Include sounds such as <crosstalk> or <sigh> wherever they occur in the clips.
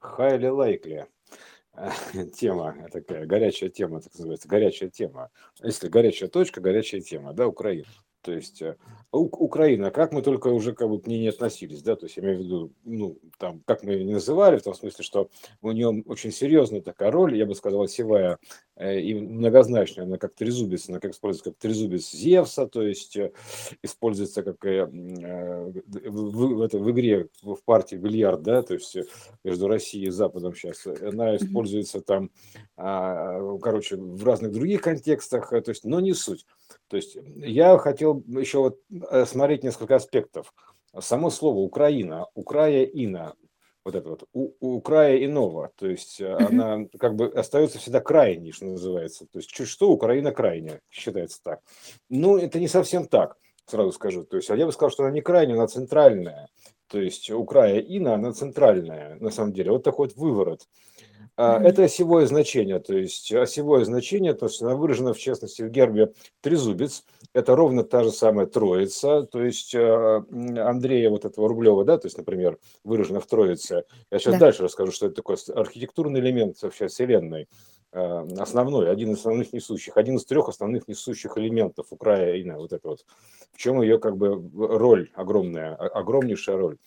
highly likely <laughs> тема, такая горячая тема, так называется, горячая тема. Если горячая точка, горячая тема, да, Украина. То есть э, Украина, как мы только уже как бы к ней не относились, да, то есть я имею в виду, ну, там, как мы ее не называли, в том смысле, что у нее очень серьезная такая роль, я бы сказал, осевая э, и многозначная, она как трезубец, она как используется как трезубец Зевса, то есть э, используется как э, в, в, это, в игре в партии бильярд, да, то есть между Россией и Западом сейчас, она используется там, а, короче, в разных других контекстах, то есть, но не суть. То есть я хотел еще вот э, смотреть несколько аспектов. Само слово Украина, Украина, вот это вот, у, у края иного, то есть mm-hmm. она как бы остается всегда крайней, что называется. То есть чуть что Украина крайняя, считается так. Но это не совсем так, сразу скажу. То есть а я бы сказал, что она не крайняя, она центральная. То есть у края Ина она центральная, на самом деле. Вот такой вот выворот. А, это осевое значение, то есть осевое значение, то есть она выражена в частности в гербе трезубец, это ровно та же самая троица, то есть а, Андрея вот этого Рублева, да, то есть, например, выражена в троице. Я сейчас да. дальше расскажу, что это такой архитектурный элемент вообще Вселенной, а, основной, один из основных несущих, один из трех основных несущих элементов Украины, вот это вот, в чем ее как бы роль огромная, огромнейшая роль.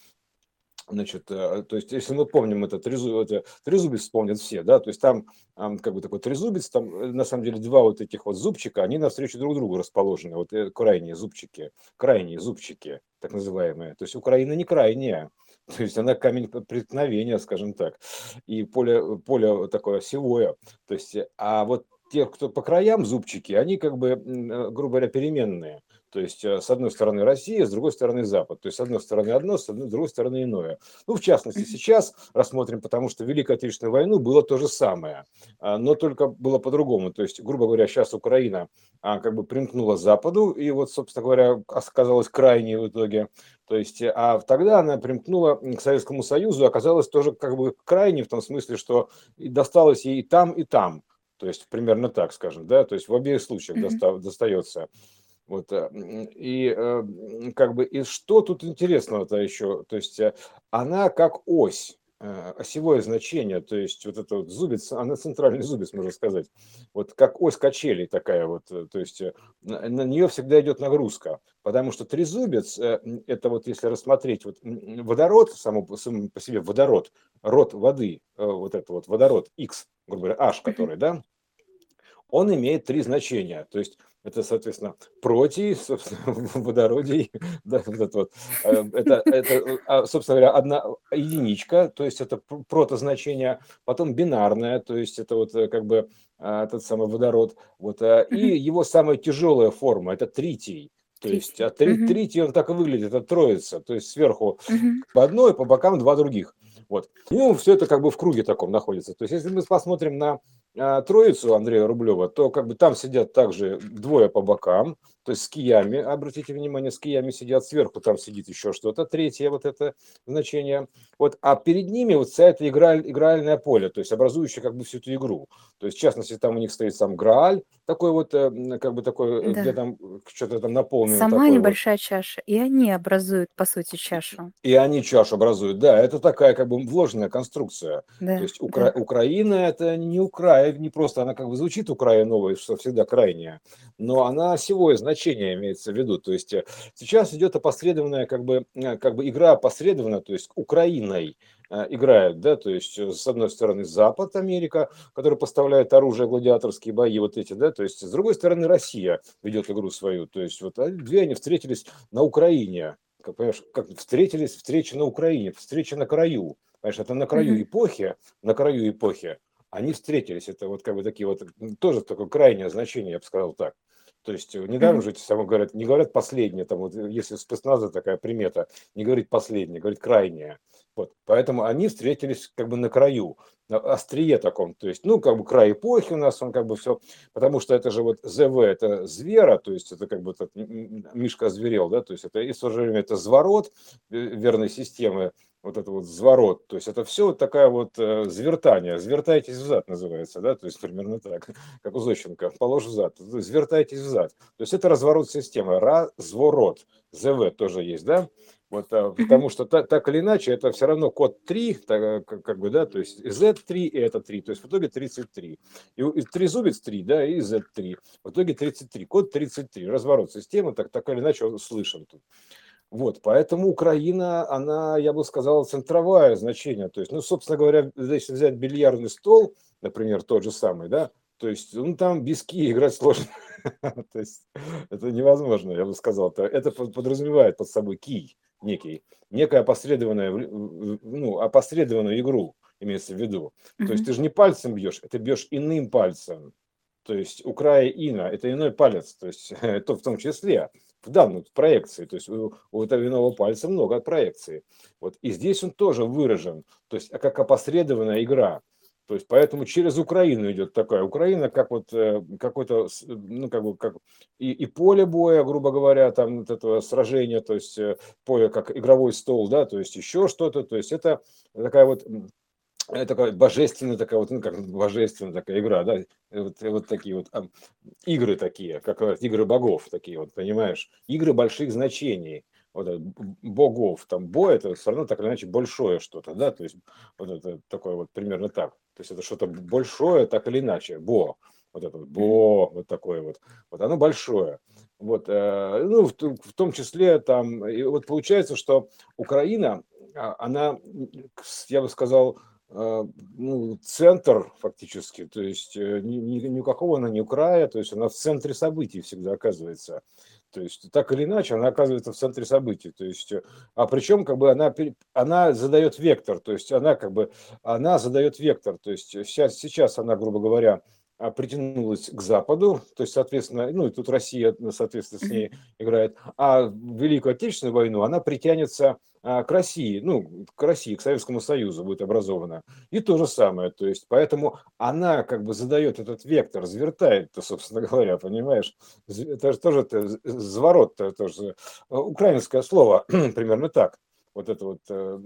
Значит, э, то есть, если мы помним это, трезу, трезубец вспомнят все, да, то есть там как бы такой трезубец, там э, на самом деле два вот этих вот зубчика, они навстречу друг другу расположены, вот э, крайние зубчики, крайние зубчики, так называемые. То есть Украина не крайняя, <laughs> то есть она камень преткновения, скажем так, и поле, поле такое осевое. То есть, а вот те, кто по краям зубчики, они как бы, грубо говоря, переменные. То есть, э, с одной стороны Россия, с другой стороны Запад. То есть, с одной стороны одно, с другой стороны иное. Ну, в частности, сейчас рассмотрим, потому что в Великой Отечественной войну было то же самое, а, но только было по-другому. То есть, грубо говоря, сейчас Украина а, как бы примкнула Западу, и вот, собственно говоря, оказалась крайней в итоге. То есть, а тогда она примкнула к Советскому Союзу, оказалась тоже как бы крайней в том смысле, что досталось ей и там, и там. То есть примерно так, скажем, да, то есть в обеих случаях mm-hmm. достается. Вот, э, и э, как бы, и что тут интересного-то еще? То есть э, она как ось, осевое значение, то есть вот это вот зубец, она центральный зубец, можно сказать, вот как ось качелей такая вот, то есть на, на нее всегда идет нагрузка, потому что трезубец, это вот если рассмотреть вот водород, само, сам по себе водород, род воды, вот это вот водород X, грубо говоря, H, который, да, он имеет три значения, то есть это, соответственно, протий, собственно, <laughs> водородий, <laughs> да, вот это вот, э, это, это, а, собственно говоря, одна единичка, то есть это протозначение, потом бинарное, то есть это вот э, как бы а, этот самый водород, вот, э, и его самая тяжелая форма, это тритий, то есть а три, тритий он так и выглядит, это троица, то есть сверху по одной, по бокам два других. Вот. Ну, все это как бы в круге таком находится. То есть, если мы посмотрим на троицу Андрея Рублева, то как бы там сидят также двое по бокам, то есть с киями, обратите внимание, с киями сидят, сверху там сидит еще что-то, третье вот это значение. Вот, а перед ними вот вся эта игра, игральное поле, то есть образующее как бы всю эту игру. То есть, в частности, там у них стоит сам Грааль, такой вот, э, как бы такой, э, да. где там что-то там наполнено. Сама небольшая вот. чаша, и они образуют, по сути, чашу. И они чашу образуют, да, это такая как бы вложенная конструкция. Да, То есть Укра... да. Украина это не Украина, не просто, она как бы звучит Украина новая, что всегда крайняя, но она осевое значение имеется в виду. То есть э, сейчас идет опосредованная как бы, как бы игра опосредованно, то есть Украиной Э, играют, да, то есть э, с одной стороны Запад, Америка, который поставляет оружие, гладиаторские бои, вот эти, да, то есть с другой стороны Россия ведет игру свою, то есть вот а две они встретились на Украине, как, понимаешь, как встретились, встреча на Украине, встреча на краю, понимаешь, это на краю mm-hmm. эпохи, на краю эпохи, они встретились, это вот как бы такие вот, тоже такое крайнее значение, я бы сказал так. То есть э, недаром же эти самые говорят, не говорят последнее, там вот если спецназа такая примета, не говорит последнее, говорит крайнее. Вот. Поэтому они встретились как бы на краю, на острие таком. То есть, ну, как бы край эпохи у нас, он как бы все, потому что это же вот ЗВ, это звера, то есть это как бы этот, Мишка зверел, да, то есть это и в то же время это зворот э, верной системы, вот это вот зворот, то есть это все вот такая вот э, звертание, звертайтесь взад называется, да, то есть примерно так, <laughs> как у Зощенко, положь взад, звертайтесь взад, то есть это разворот системы, разворот, ЗВ тоже есть, да, Вот, а, потому что так, так или иначе, это все равно код 3, так, как, как бы, да, то есть Z3 и это 3, то есть в итоге 33. И, и трезубец 3, да, и Z3. В итоге 33, код 33. Разворот системы, так, так или иначе, он слышен тут. Вот, поэтому Украина, она, я бы сказал, центровое значение. То есть, ну, собственно говоря, если взять бильярдный стол, например, тот же самый, да, то есть, ну, там без ки играть сложно. <laughs> То есть, это невозможно, я бы сказал. Это подразумевает под собой кий некий, некая опосредованную, ну, опосредованную игру, имеется в виду. Mm-hmm. То есть ты же не пальцем бьешь, ты бьешь иным пальцем. То есть у края ина это иной палец, то есть <laughs> то в том числе в данной проекции, то есть у, у этого иного пальца много проекции. Вот и здесь он тоже выражен, то есть как опосредованная игра. То есть поэтому через Украину идет такая Украина, как вот э, какой-то, ну как бы как и, и поле боя, грубо говоря, там вот этого сражения, то есть э, поле как игровой стол, да, то есть еще что-то, то есть это такая вот такая божественная такая вот, ну как божественная такая игра, да, вот, вот такие вот а, игры такие, как игры богов такие вот, понимаешь, игры больших значений вот это, богов, там бо это все равно так или иначе большое что-то, да, то есть вот это такое вот примерно так, то есть это что-то большое так или иначе, бо, вот это вот, бо, вот такое вот, вот оно большое, вот, э, ну в, в том числе там, и вот получается, что Украина, а, она, я бы сказал, э, ну, центр фактически, то есть э, ни, ни, никакого она не края, то есть она в центре событий всегда оказывается. То есть так или иначе она оказывается в центре событий. То есть, э, а причем как бы она, она задает вектор, то есть она как бы она задает вектор. То есть сейчас, сейчас она, грубо говоря, притянулась к Западу, то есть, соответственно, ну и тут Россия, соответственно, с ней играет, а Великую Отечественную войну она притянется а, к России, ну, к России, к Советскому Союзу будет образована. И то же самое, то есть, поэтому она как бы задает этот вектор, развертает, собственно <laughs> говоря, понимаешь, это же тоже это, заворот, это тоже украинское слово, <clears throat> примерно так вот это вот э,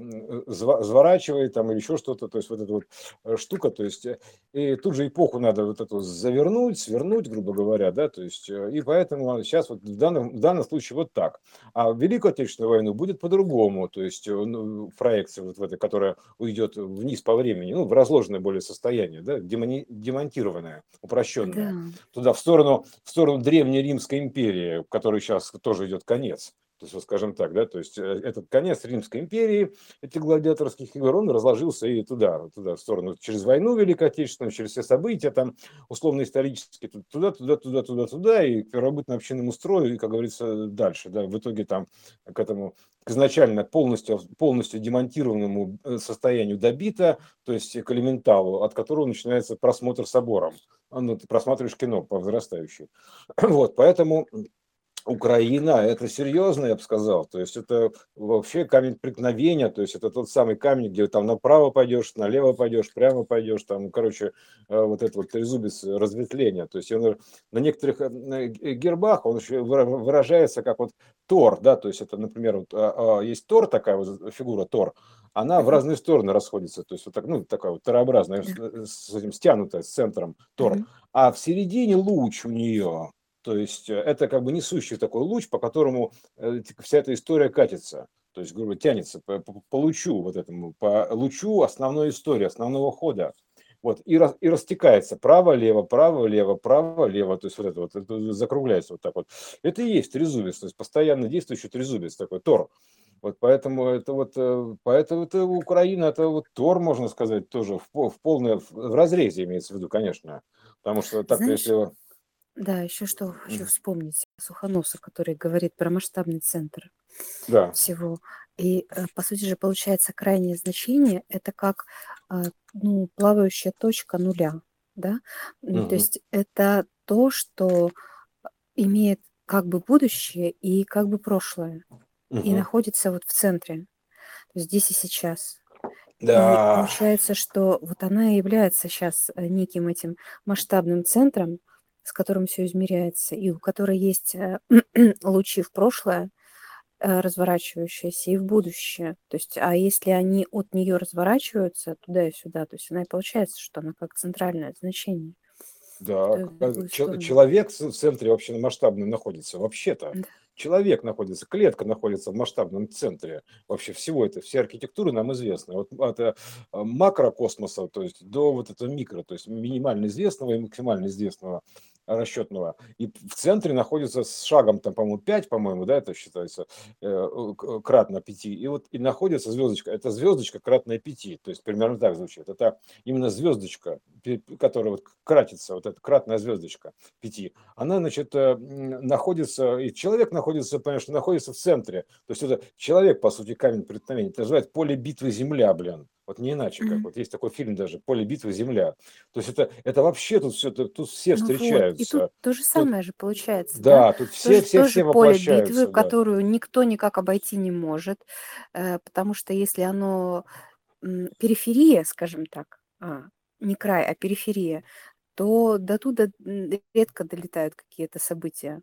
заворачивает там или еще что-то, то есть вот эта вот э, штука, то есть э, и тут же эпоху надо вот эту завернуть, свернуть, грубо говоря, да, то есть и поэтому сейчас вот в данном, в данном случае вот так. А в Великую Отечественную войну будет по-другому, то есть ну, проекция вот в этой, которая уйдет вниз по времени, ну, в разложенное более состояние, да, демони, демонтированное, упрощенное, да. туда в сторону, в сторону Древней Римской империи, которой сейчас тоже идет конец. То есть, вот скажем так, да, то есть э, этот конец Римской империи, этих гладиаторских игр, он разложился и туда, туда, в сторону, через войну Великой Отечественную, через все события там условно-исторические, туда, туда, туда, туда, туда, и к первобытно-общинному строю, и, как говорится, дальше, да, в итоге там к этому к изначально полностью, полностью демонтированному э, состоянию добита, то есть к элементалу, от которого начинается просмотр собором. Ну, ты просматриваешь кино по возрастающей. <clears throat> Вот, поэтому Украина, это серьезно, я бы сказал. То есть это вообще камень преткновения, то есть это тот самый камень, где там направо пойдешь, налево пойдешь, прямо пойдешь, там, короче, э, вот это вот трезубец разветвления. То есть он на некоторых э, гербах он еще выражается как вот Тор, да, то есть это, например, вот, а, а, есть Тор, такая вот фигура Тор, она в разные стороны расходится, то есть вот так, ну, такая вот торообразная, с этим стянутая, с центром Тор, а в середине луч у нее, то есть э, это как бы несущий такой луч, по которому э, вся эта история катится. То есть, грубо тянется по, по, по лучу вот этому, по лучу основной истории, основного хода. Вот, и, раз, и растекается право-лево, право-лево, право-лево, то есть вот это вот это закругляется вот так вот. Это и есть трезубец, то есть постоянно действующий трезубец, такой тор. Вот поэтому это вот, э, поэтому это Украина, это вот Тор, можно сказать, тоже в, в полной, в разрезе имеется в виду, конечно. Потому что так, Знаешь, если да, еще что хочу вспомнить. Сухоноса, который говорит про масштабный центр Да. всего. И, э, по сути же, получается, крайнее значение– это как а, ну, плавающая точка нуля. Да? То есть это то, что имеет как бы будущее и как бы прошлое. И находится вот в центре. То есть здесь и сейчас. И Да. получается, что вот она и является сейчас э, неким этим масштабным центром, с которым все измеряется, и у которой есть э, <clears throat> лучи в прошлое, э, разворачивающиеся, и в будущее. То есть, а если они от нее разворачиваются туда и сюда, то есть она и получается, что она как центральное значение. Да, человек в центре вообще масштабный находится, вообще-то. Человек находится, клетка находится в масштабном центре вообще всего это, все архитектуры нам известны. Вот от э, макрокосмоса, то есть до вот этого микро, то есть минимально известного и максимально известного расчетного. И в центре находится с шагом, там, по-моему, 5, по-моему, да, это считается, э, кратно 5. И вот и находится звездочка, это звездочка кратная 5, то есть примерно так звучит. Это именно звездочка, которая вот кратится, вот эта кратная звездочка 5. Она, значит, э, находится, и человек находится, понимаешь, находится в центре. То есть это человек, по сути, камень преткновения. Это называется поле битвы Земля, блин. Вот не иначе, как вот есть такой фильм даже «Поле битвы. Земля». То есть это, это вообще тут все, тут, тут все Ну вот, и встречаются. тут то же Тут, самое же получается, да? да, тут все, Тоже, все, тоже все поле битвы, да. которую никто никак обойти не может, э, потому что если оно периферия, скажем так, а, не край, а периферия, то до туда редко долетают какие-то события.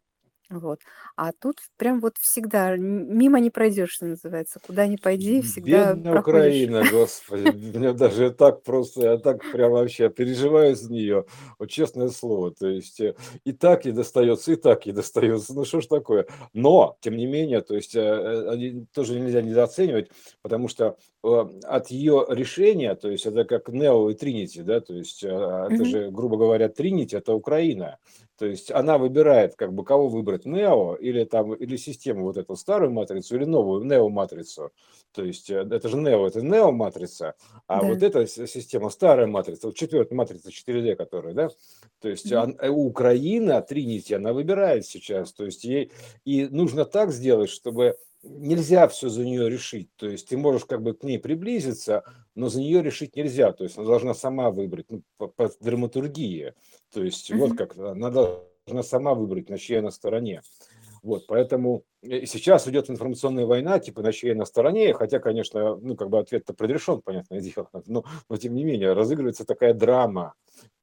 Вот. А тут прям вот всегда мимо не пройдешь, что называется. Куда ни пойди, всегда Бедная проходишь. Украина, господи, мне даже так просто, я так прям вообще переживаю за нее, вот честное слово, то есть э, и так ей достается, и так ей достается, ну что ж такое, но, тем не менее, то есть э, э, тоже нельзя недооценивать, потому что от ее решения, то есть это как Нео и Тринити, да, то есть э, это же, грубо говоря, Тринити это Украина, то есть она выбирает, как бы, кого выбрать, Нео или там, или систему вот эту старую матрицу, или новую Нео-матрицу. То есть э, это же Нео, это Нео-матрица, а вот Да. эта с- система старая матрица, вот четвертая матрица 4D, которая, да, то есть Мгм. ан- э, Украина, Тринити, она выбирает сейчас, то есть ей, и нужно так сделать, чтобы нельзя все за нее решить, то есть ты можешь как бы к ней приблизиться, но за нее решить нельзя, то есть она должна сама выбрать, ну, по, по драматургии, то есть вот Мгм. как она должна сама выбрать, на чьей она стороне. Вот, поэтому э, сейчас идет информационная война, типа на чьей на стороне, хотя, конечно, ну, как бы ответ-то предрешен, понятное <laughs> дело, но, но тем не менее разыгрывается такая драма,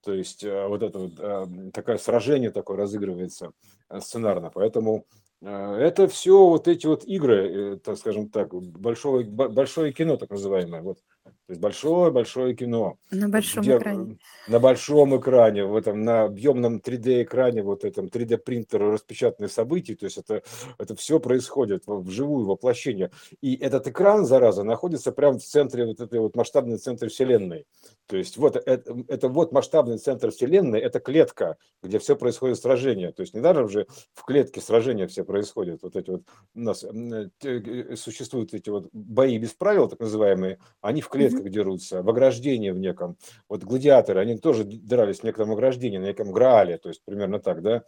то есть э, вот это вот э, такое сражение такое разыгрывается сценарно, поэтому это все вот эти вот игры, э, так скажем так, большое, бо- большое кино так называемое, вот, то есть большое-большое кино, На большом где экране. э, на большом экране, в этом, на объемном 3D-экране, вот этом 3D-принтере распечатанные события, то есть это, это все происходит в- вживую, воплощение. И этот экран, зараза, находится прямо в центре вот этой вот масштабной центре Вселенной. То есть вот это, это вот масштабный центр Вселенной, это клетка, где все происходит сражение. То есть недаром же в клетке сражения все происходят. Вот эти вот у нас э, существуют эти вот бои без правил, так называемые, они в клетках дерутся, в ограждении в неком. Вот гладиаторы, они тоже дрались в неком ограждении, на неком граале, то есть примерно так, да,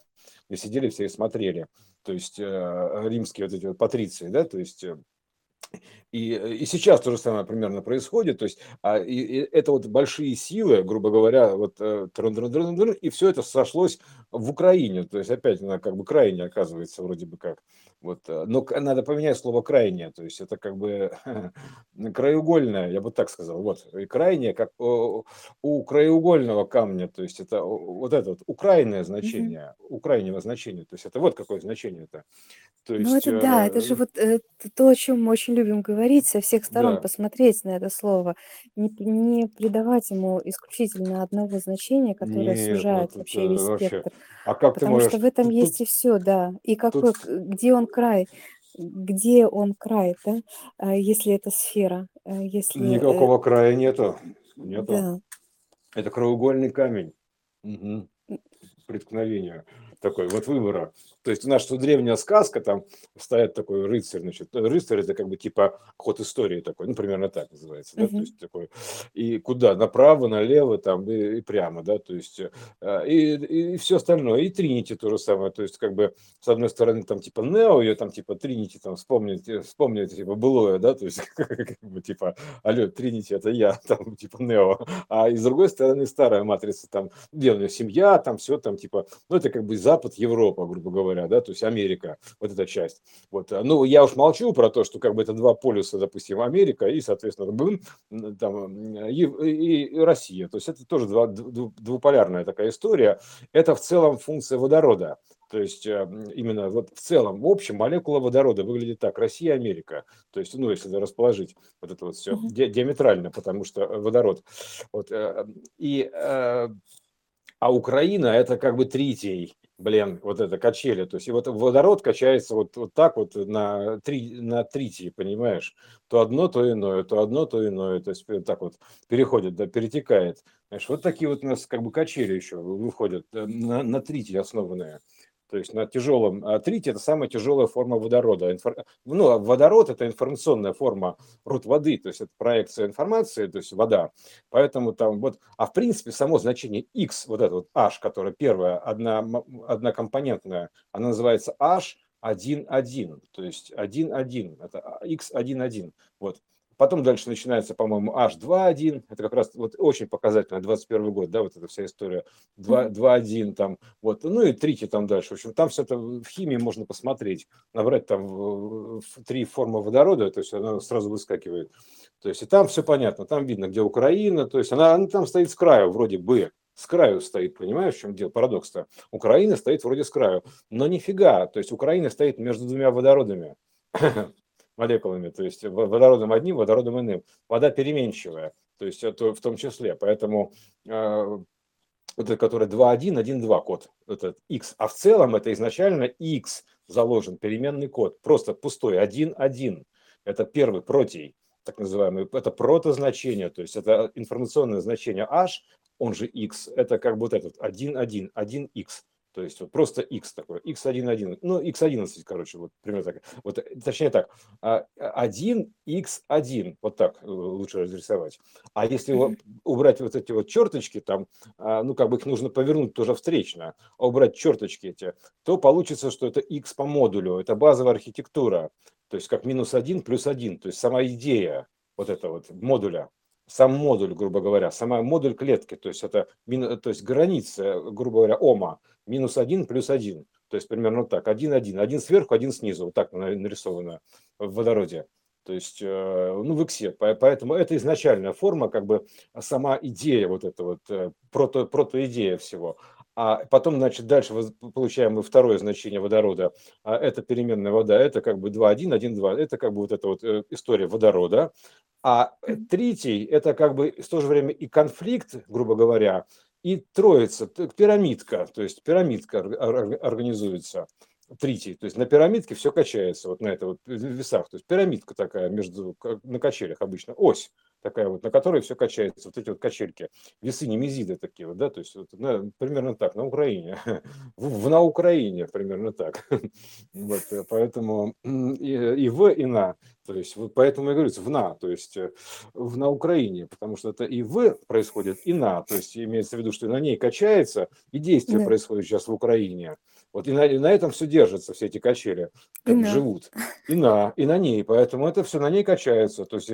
где сидели все и смотрели. То есть э, римские вот эти вот патриции, да, то есть э, и, э, и сейчас то же самое примерно происходит. То есть а, и, и это вот большие силы, грубо говоря, вот э, и все это сошлось в Украине. То есть опять она как бы крайне оказывается вроде бы как. Вот, э, но надо поменять слово крайнее, то есть это как бы <laughs> краеугольное, я бы так сказал. Вот и крайнее, как у, у краеугольного камня, то есть это вот это вот украинное значение, у крайнего значения, то есть это вот какое значение это. То Ну, есть это да, это же э, вот э, то, о чем мы очень любим говорить, со всех сторон да. посмотреть на это слово, не, не придавать ему исключительно одного значения, которое Нет, ну сужает это вообще весь вообще. спектр. А как ты Потому что можешь? в этом Тут, есть и все, да. И какой, тут где он край, где он край, да, А если это сфера, а если, э, никакого края нету. Нету. да. Это краеугольный камень. М, Преткновение такой вот выбора. То есть у нас что древняя сказка, там стоят такой рыцарь, значит, э, рыцарь это как бы типа ход истории такой, ну примерно так называется, да, то есть такой, и куда, направо, налево, там и, и прямо, да, то есть э, и, и все остальное, и Тринити то же самое, то есть как бы с одной стороны там типа Нео, ее там типа Тринити там вспомнить, э, вспомнить типа былое, да, то есть <laughs> как бы типа, алло, Тринити это я, <laughs> там типа Нео, а и с другой стороны старая матрица, там, где у нее семья, там все там типа, ну это как бы Запад, Европа, грубо говоря, да, то есть Америка, вот эта часть. Вот, а, ну я уж молчу про то, что как бы это два полюса, допустим, Америка и, соответственно, бым, м, там и, и- и Россия. То есть это тоже два- дву- двуполярная такая история. Это в целом функция водорода. То есть э, именно вот в целом, в общем, молекула водорода выглядит так, Россия, Америка. То есть, ну, если расположить вот это вот все мгм, диаметрально, потому что э, водород. Вот, э, и, э, а Украина это как бы третий блин, вот это качели. То есть и вот водород качается вот, вот так вот на, три, на тритии, понимаешь? То одно, то иное, то одно, то иное. То есть так вот переходит, да, перетекает. Знаешь, вот такие вот у нас как бы качели еще выходят э, на, на тритии основанные то есть на тяжелом а трите это самая тяжелая форма водорода. Инфор... Ну, а водород это информационная форма род воды, то есть это проекция информации, то есть вода. Поэтому там вот, а в принципе само значение x, вот это вот h, которая первая, одна, однокомпонентная, она называется h 1,1, то есть 1,1, это x1,1. Вот. Потом дальше начинается, по-моему, H2.1. Это как раз вот очень показательно, 21 год, да, вот эта вся история. 2.1 там, вот. Ну и трити там дальше. В общем, там все это в химии можно посмотреть. Набрать там три формы водорода, то есть она сразу выскакивает. То есть и там все понятно, там видно, где Украина, то есть она, она там стоит с краю вроде бы, с краю стоит, понимаешь, в чем дело, парадокс-то. Украина стоит вроде с краю, но нифига, то есть Украина стоит между двумя водородами. Молекулами, то есть водородом одним, водородом иным. Вода переменчивая, то есть это в том числе. Поэтому э, это, который 2.1, 1.2 код, этот x. А в целом это изначально x заложен, переменный код, просто пустой, 1.1. Это первый протей, так называемый, это протозначение, то есть это информационное значение h, он же x, это как бы вот этот 1.1, 1x. То есть вот просто x такой, x1, ну x11, короче, вот примерно так. Вот, э, точнее так, 1, а, x1, вот так э, лучше разрисовать. А если убрать вот эти вот черточки, там, а, ну как бы их нужно повернуть тоже встречно, а убрать черточки эти, то получится, что это x по модулю, это базовая архитектура, то есть как минус 1 плюс 1, то есть сама идея вот этого вот модуля сам модуль, грубо говоря, сама модуль клетки, то есть это то есть граница, грубо говоря, ома, минус 1 плюс 1. То есть примерно так, 1, 1, один сверху, один снизу, вот так нарисовано в водороде. То есть, э, ну, в иксе. Поэтому это изначальная форма, как бы сама идея, вот эта вот э, прото, протоидея всего. А потом, значит, дальше получаем мы второе значение водорода. А это переменная вода, это как бы 2,1, 1,2. Это как бы вот эта вот э, история водорода. А третий – это как бы в то же время и конфликт, грубо говоря, и троица, пирамидка, то есть пирамидка организуется тритий, то есть на пирамидке все качается, вот на это вот весах, то есть пирамидка такая между, на качелях обычно, ось такая вот, на которой все качается, вот эти вот качельки, весы немезиды такие вот, да, то есть вот, на, примерно так, на Украине, <laughs> в, в, на Украине примерно так, <laughs> вот, э, поэтому и, и в, и на, то есть вот поэтому я говорю, в на, то есть э, в, на Украине, потому что это и в происходит, и на, то есть имеется в виду, что на ней качается, и действие да. происходит сейчас в Украине, вот и на, и на этом все держится, все эти качели, как да. живут. И на, и на ней. Поэтому это все на ней качается. То есть,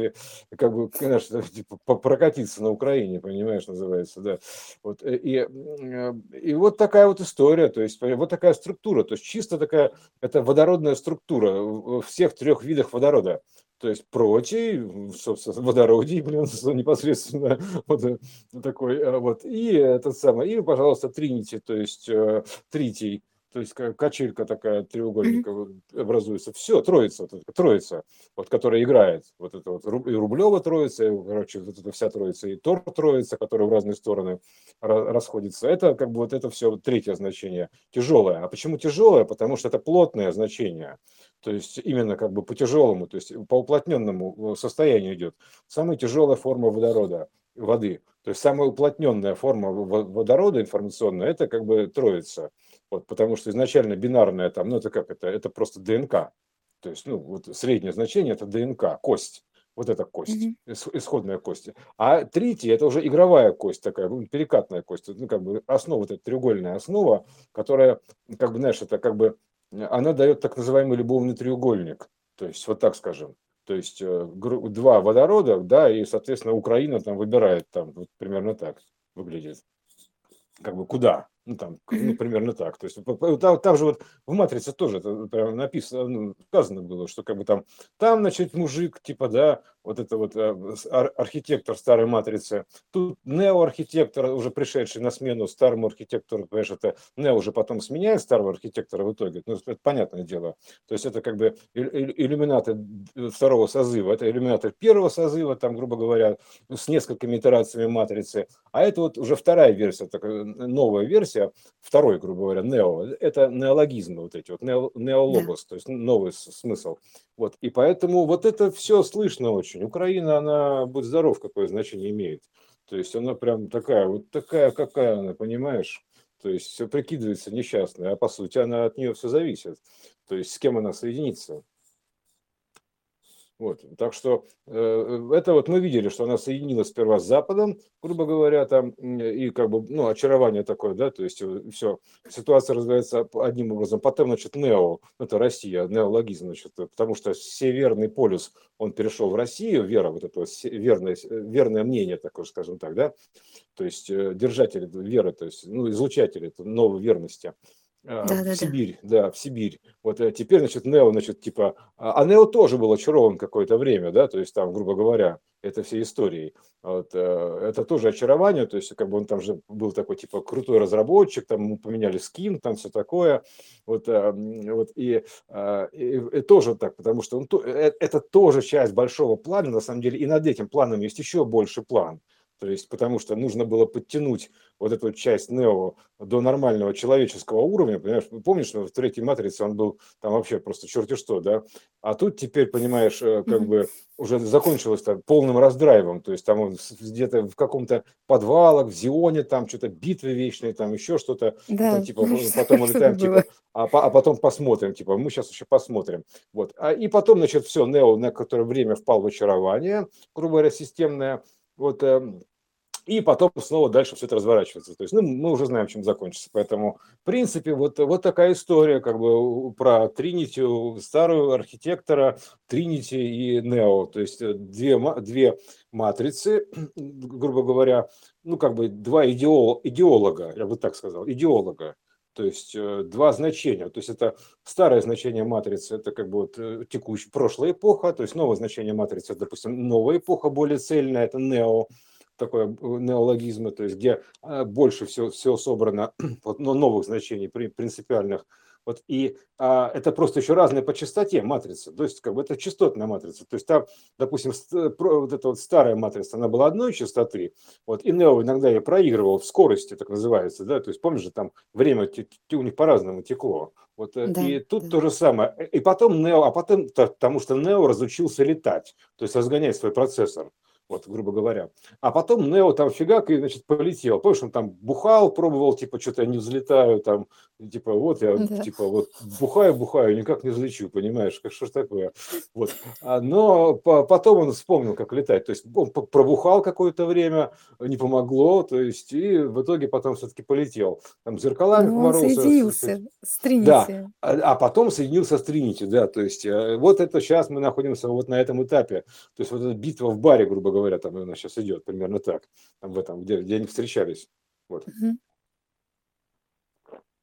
как бы, конечно, <laughs> типа, прокатиться на Украине, понимаешь, называется, да. Вот, э, и, э, и вот такая вот история, то есть, вот такая структура. То есть, чисто такая, это водородная структура всех трех видах водорода. То есть против, собственно, водородий, блин, <laughs> непосредственно вот э, такой, вот, и этот самый, и, пожалуйста, тринити, то есть тритий, то есть качелька такая треугольника mm-hmm. образуется. Все, троица, троица, вот, которая играет. Вот это вот и Рублева троица, и, короче, вот эта вся троица, и Тор троица, которая в разные стороны расходится. Это как бы вот это все третье значение, тяжелое. А почему тяжелое? Потому что это плотное значение. То есть именно как бы по тяжелому, то есть по уплотненному состоянию идет. Самая тяжелая форма водорода, воды. То есть самая уплотненная форма водорода информационная, это как бы троица. Вот, потому что изначально бинарное там, ну это как это, это просто ДНК. То есть, ну, вот среднее значение это ДНК, кость. Вот эта кость, mm-hmm. исходная кость. А третья это уже игровая кость такая, ну, перекатная кость. Ну, как бы основа, вот эта треугольная основа, которая, как бы, знаешь, это как бы, она дает так называемый любовный треугольник. То есть, вот так скажем. То есть э, два водорода, да, и, соответственно, Украина там выбирает, там, вот примерно так выглядит. Как бы куда? Ну, там, ну, примерно так. То есть там, там же вот в «Матрице» тоже это написано, ну, сказано было, что как бы там, там, значит, мужик, типа, да, вот это вот э, архитектор старой матрицы. Тут неоархитектор, уже пришедший на смену старому архитектору, понимаешь, это нео уже потом сменяет старого архитектора в итоге. Ну, это понятное дело. То есть это как бы иллюминаты второго созыва, это иллюминаты первого созыва, там, грубо говоря, с несколькими итерациями матрицы. А это вот уже вторая версия, такая новая версия, второй, грубо говоря, нео. Это неологизмы вот эти вот, нео, неологос, да. то есть новый смысл. Вот, и поэтому вот это все слышно очень. Украина, она, будь здоров, какое значение имеет. То есть она прям такая, вот такая, какая она, понимаешь? То есть все прикидывается несчастной, а по сути она от нее все зависит. То есть с кем она соединится. Вот. Так что э, это вот мы видели, что она соединилась сперва с Западом, грубо говоря, там, и как бы, ну, очарование такое, да, то есть э, все, ситуация развивается одним образом. Потом, значит, нео, это Россия, неологизм, значит, потому что северный полюс, он перешел в Россию, вера, вот это верное, верное мнение такое, скажем так, да, то есть э, держатели веры, то есть, ну, излучатели новой верности – да, в да, Сибирь, да. да, в Сибирь. Вот э, теперь, значит, Нео, значит, типа, а, а Нео тоже был очарован какое-то время, да, то есть там, грубо говоря, это все истории. Вот, э, это тоже очарование, то есть как бы он там же был такой, типа, крутой разработчик, там ему поменяли скин, там все такое, вот, э, вот и, и, и тоже так, потому что он, это тоже часть большого плана, на самом деле, и над этим планом есть еще больше план. То есть, потому что нужно было подтянуть вот эту часть Нео до нормального человеческого уровня, понимаешь, помнишь, что в третьей матрице он был там вообще просто черти что, да, а тут теперь, понимаешь, э, как mm-hmm. бы уже закончилось там полным раздрайвом, то есть там он где-то в каком-то подвалах, в Зионе, там что-то битвы вечные, там еще что-то, да, там, типа, <laughs> потом мы летаем, типа, а, а потом посмотрим, типа, мы сейчас еще посмотрим, вот, а, и потом, значит, все, Нео на которое время впал в очарование, грубо говоря, системное, вот, эм, и потом снова дальше все это разворачивается. То есть, ну, мы уже знаем, чем закончится. Поэтому, в принципе, вот, вот такая история как бы про Тринити, старую архитектора, Тринити и Нео. То есть, э, две, две матрицы, <clears throat> грубо говоря, ну, как бы два идеол, идеолога, я бы так сказал, идеолога. То есть э, два значения. То есть это старое значение матрицы, это как бы вот э, текущая, прошлая эпоха, то есть новое значение матрицы, допустим, новая эпоха, более цельная, это нео, такое э, неологизмы, то есть где больше всего, всего собрано <clears throat> вот, новых значений принципиальных вот, и а, это просто еще разные по частоте матрицы. То есть, как бы это частотная матрица. То есть, там, допустим, вот эта вот старая матрица, она была одной частоты, вот, и Нео иногда ее проигрывал в скорости, так называется, да, то есть, помнишь же, там время у них по-разному текло. Вот, э, да, и тут да. то же самое. И потом Нео, а потом, потому что Нео разучился летать, то есть разгонять свой процессор вот, грубо говоря. А потом Нео там фигак и, значит, полетел. Помнишь, он там бухал, пробовал, типа, что-то я не взлетаю, там, типа, вот я, да. типа, вот бухаю, бухаю, никак не взлечу, понимаешь, как что ж такое. Вот. А, но по, потом он вспомнил, как летать. То есть он пробухал какое-то время, не помогло, то есть, и в итоге потом все-таки полетел. Там зеркалами ну, Он соединился с Тринити. Да, а, а потом соединился с Тринити, да, то есть, э, вот это сейчас мы находимся вот на этом этапе. То есть, вот эта битва в баре, грубо говоря, говоря, там она сейчас идет примерно так, там в этом, где, где они встречались. Вот. Угу.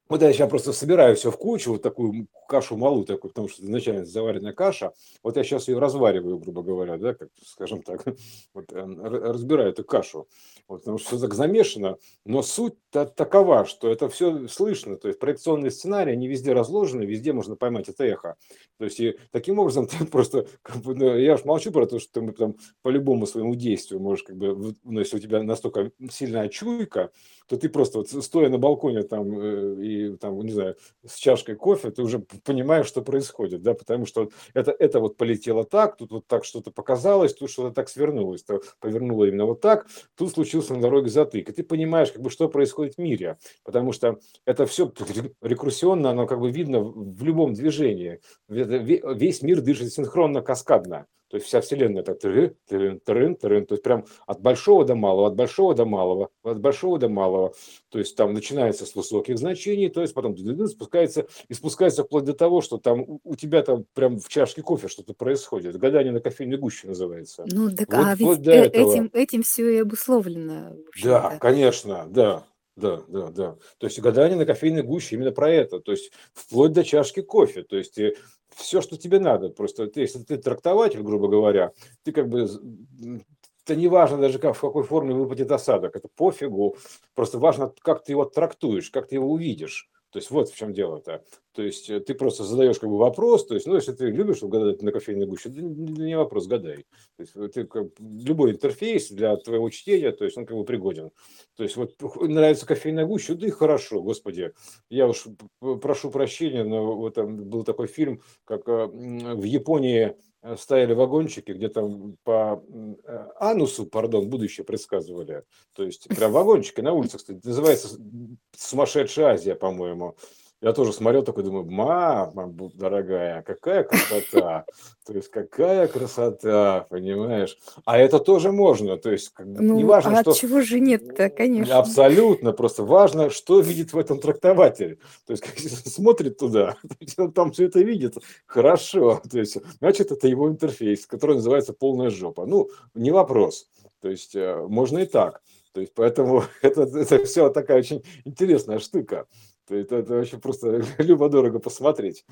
Вот я сейчас просто собираю все в кучу, вот такую кашу малую такую, потому что изначально заваренная каша. Вот я сейчас ее развариваю, грубо говоря, да, как, скажем так, <laughs> вот, э, разбираю эту кашу. Вот, потому что все так замешано, но суть такова, что это все слышно, то есть проекционные сценарии, они везде разложены, везде можно поймать это эхо. То есть и таким образом <laughs> ты просто, как бы, ну, я уж молчу про то, что ты там по любому своему действию можешь, как бы, ну, если у тебя настолько сильная чуйка, то ты просто вот стоя на балконе там э, и там, не знаю, с чашкой кофе, ты уже понимаешь, что происходит, да, потому что это, это вот полетело так, тут вот так что-то показалось, тут что-то так свернулось, то повернуло именно вот так, тут случился на дороге затык, и ты понимаешь, как бы, что происходит в мире, потому что это все <laughs> рекурсионно, оно как бы видно в любом движении, весь мир дышит синхронно, каскадно, то есть вся вселенная так трын, трын, трын, трын, то есть прям от большого до малого, от большого до малого, от большого до малого. То есть там начинается с высоких значений, то есть потом спускается и спускается вплоть до того, что там у тебя там прям в чашке кофе что-то происходит. Гадание на кофейной гуще называется. Ну, так, вот, а ведь э- этим, этим все и обусловлено. Да, конечно, да. Да, да, да. То есть гадание на кофейной гуще именно про это. То есть вплоть до чашки кофе. То есть э, все, что тебе надо. Просто ты, если ты трактователь, грубо говоря, ты как бы это не важно даже, как, в какой форме выпадет осадок, это пофигу. Просто важно, как ты его трактуешь, как ты его увидишь. То есть вот в чем дело-то. То есть э, ты просто задаешь как бы вопрос, то есть, ну, если ты любишь гадать на кофейной гуще, да не вопрос, гадай. То есть ты, как, любой интерфейс для твоего чтения, то есть он как бы пригоден. То есть вот нравится кофейная гуща, да и хорошо, господи. Я уж прошу прощения, но вот там был такой фильм, как э, в Японии стояли вагончики, где там по э, анусу, пардон, будущее предсказывали. То есть прям вагончики на улицах, кстати, называется «Сумасшедшая Азия», по-моему. Я тоже смотрел такой, думаю, мама, дорогая, какая красота. То есть какая красота, понимаешь? А это тоже можно. То есть ну, не важно, а что... чего же нет-то, конечно. Абсолютно. Просто важно, что видит в этом трактователь. То есть как смотрит туда, <laughs> он там все это видит. Хорошо. То есть значит, это его интерфейс, который называется полная жопа. Ну, не вопрос. То есть э, можно и так. То есть поэтому <laughs> это, это все такая очень интересная штука. Это, это вообще просто <laughs> любо-дорого посмотреть.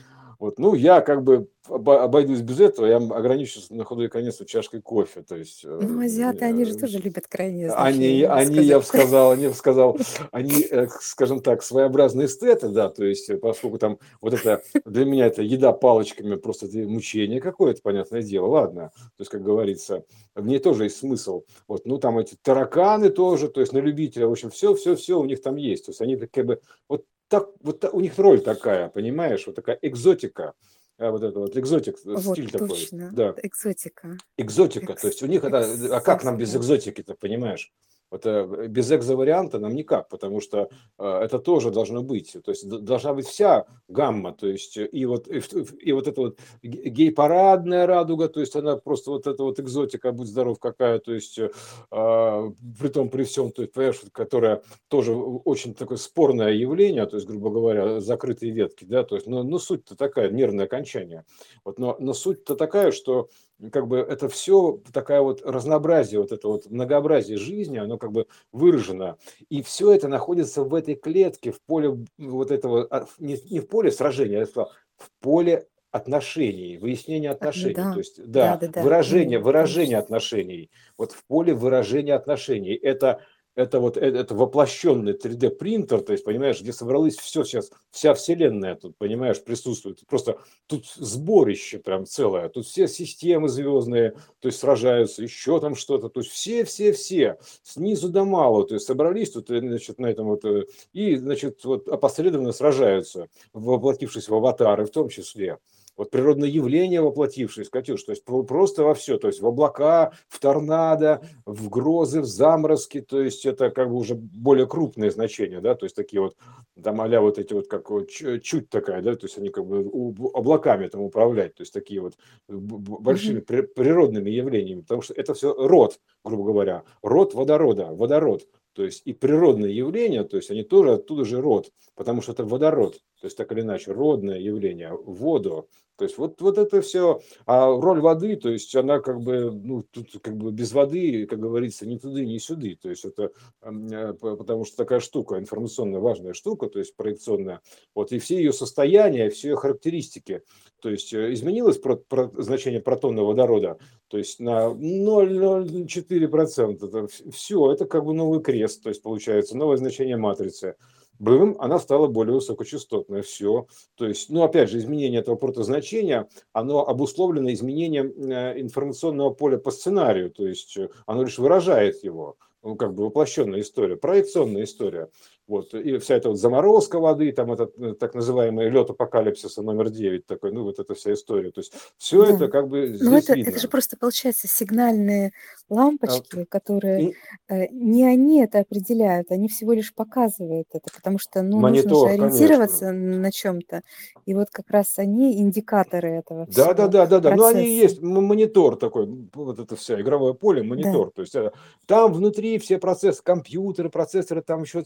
Вот, ну, я как бы обойдусь без этого, я ограничусь на худой конец чашкой кофе. То есть, э, ну, азиаты, они же тоже любят крайние Они, они я бы сказал, они бы сказал, <laughs> они, э, скажем так, своеобразные эстеты, да, то есть, э, поскольку там вот это, для меня это еда палочками, просто мучение какое-то, понятное дело, ладно. То есть, как говорится, в ней тоже есть смысл. Вот, ну, там эти тараканы тоже, то есть, на любителя, в общем, все, все, все у них там есть. То есть, они как бы, вот так, вот у них роль такая, понимаешь, вот такая экзотика, а вот это вот экзотик, э, вот, стиль точно. такой. Да. Экзотика. Экзотика, Экс... то есть у них это, а как нам без экзотики-то, понимаешь? Вот э, без экзоварианта нам никак, потому что э, это тоже должно быть. То есть должна быть вся гамма, то есть и вот, и, и вот эта вот гей-парадная радуга, то есть она просто вот эта вот экзотика, будь здоров какая, то есть э, при том, при всем, то есть, понимаешь, которая тоже очень такое спорное явление, то есть, грубо говоря, закрытые ветки, да, то есть, но, но суть-то такая, нервное окончание. Вот, но, но суть-то такая, что как бы это все такая вот разнообразие, вот это вот многообразие жизни, оно как бы выражено. И все это находится в этой клетке, в поле вот этого, а, не, не в поле сражения, я сказал, в поле отношений, выяснения отношений, да, то есть да, да, да, выражение, да. выражение отношений, вот в поле выражения отношений. Это это вот это, это воплощенный 3D принтер, то есть, понимаешь, где собралось все сейчас, вся вселенная тут, понимаешь, присутствует. Просто тут сборище прям целое, тут все системы звездные, то есть сражаются, еще там что-то, то есть все, все, все, снизу до малого, то есть собрались тут, э, значит, на этом вот, э, и, значит, вот опосредованно сражаются, воплотившись в аватары в том числе вот природное явление воплотившись, Катюш, то есть просто во все, то есть в облака, в торнадо, в грозы, в заморозки, то есть это как бы уже более крупные значения, да, то есть такие вот, там а вот эти вот, как вот чуть такая, да, то есть они как бы облаками там управлять, то есть такие вот большими природными явлениями, потому что это все род, грубо говоря, род водорода, водород, то есть и природные явления, то есть они тоже оттуда же род, потому что это водород, то есть так или иначе родное явление, воду, то есть вот, вот это все, а роль воды, то есть она как бы, ну, тут как бы без воды, как говорится, ни туда, ни сюда, то есть это, э, потому что такая штука, информационная важная штука, то есть проекционная, вот, и все ее состояния, все ее характеристики, то есть э, изменилось про, про, значение протона водорода, то есть на 0,04%, это все, это как бы новый крест, то есть получается новое значение матрицы, Бым, она стала более высокочастотной. Все. То есть, ну, опять же, изменение этого протозначения, оно обусловлено изменением э, информационного поля по сценарию. То есть, э, оно лишь выражает его ну, как бы воплощенная история, проекционная история. Вот, и вся эта вот заморозка воды, там этот э, так называемый лед апокалипсиса номер 9 такой, ну вот эта вся история. То есть все да. это как бы здесь Ну это, видно. это же просто получается сигнальные лампочки, а, которые и... э, не они это определяют, они всего лишь показывают это, потому что ну, Монитор, нужно же ориентироваться конечно. на чем-то. И вот как раз они индикаторы этого. Да, да, да, да, да. Ну они и есть монитор такой, вот это все игровое поле, монитор. Да. То есть э, там внутри все процессы, компьютеры, процессоры, там еще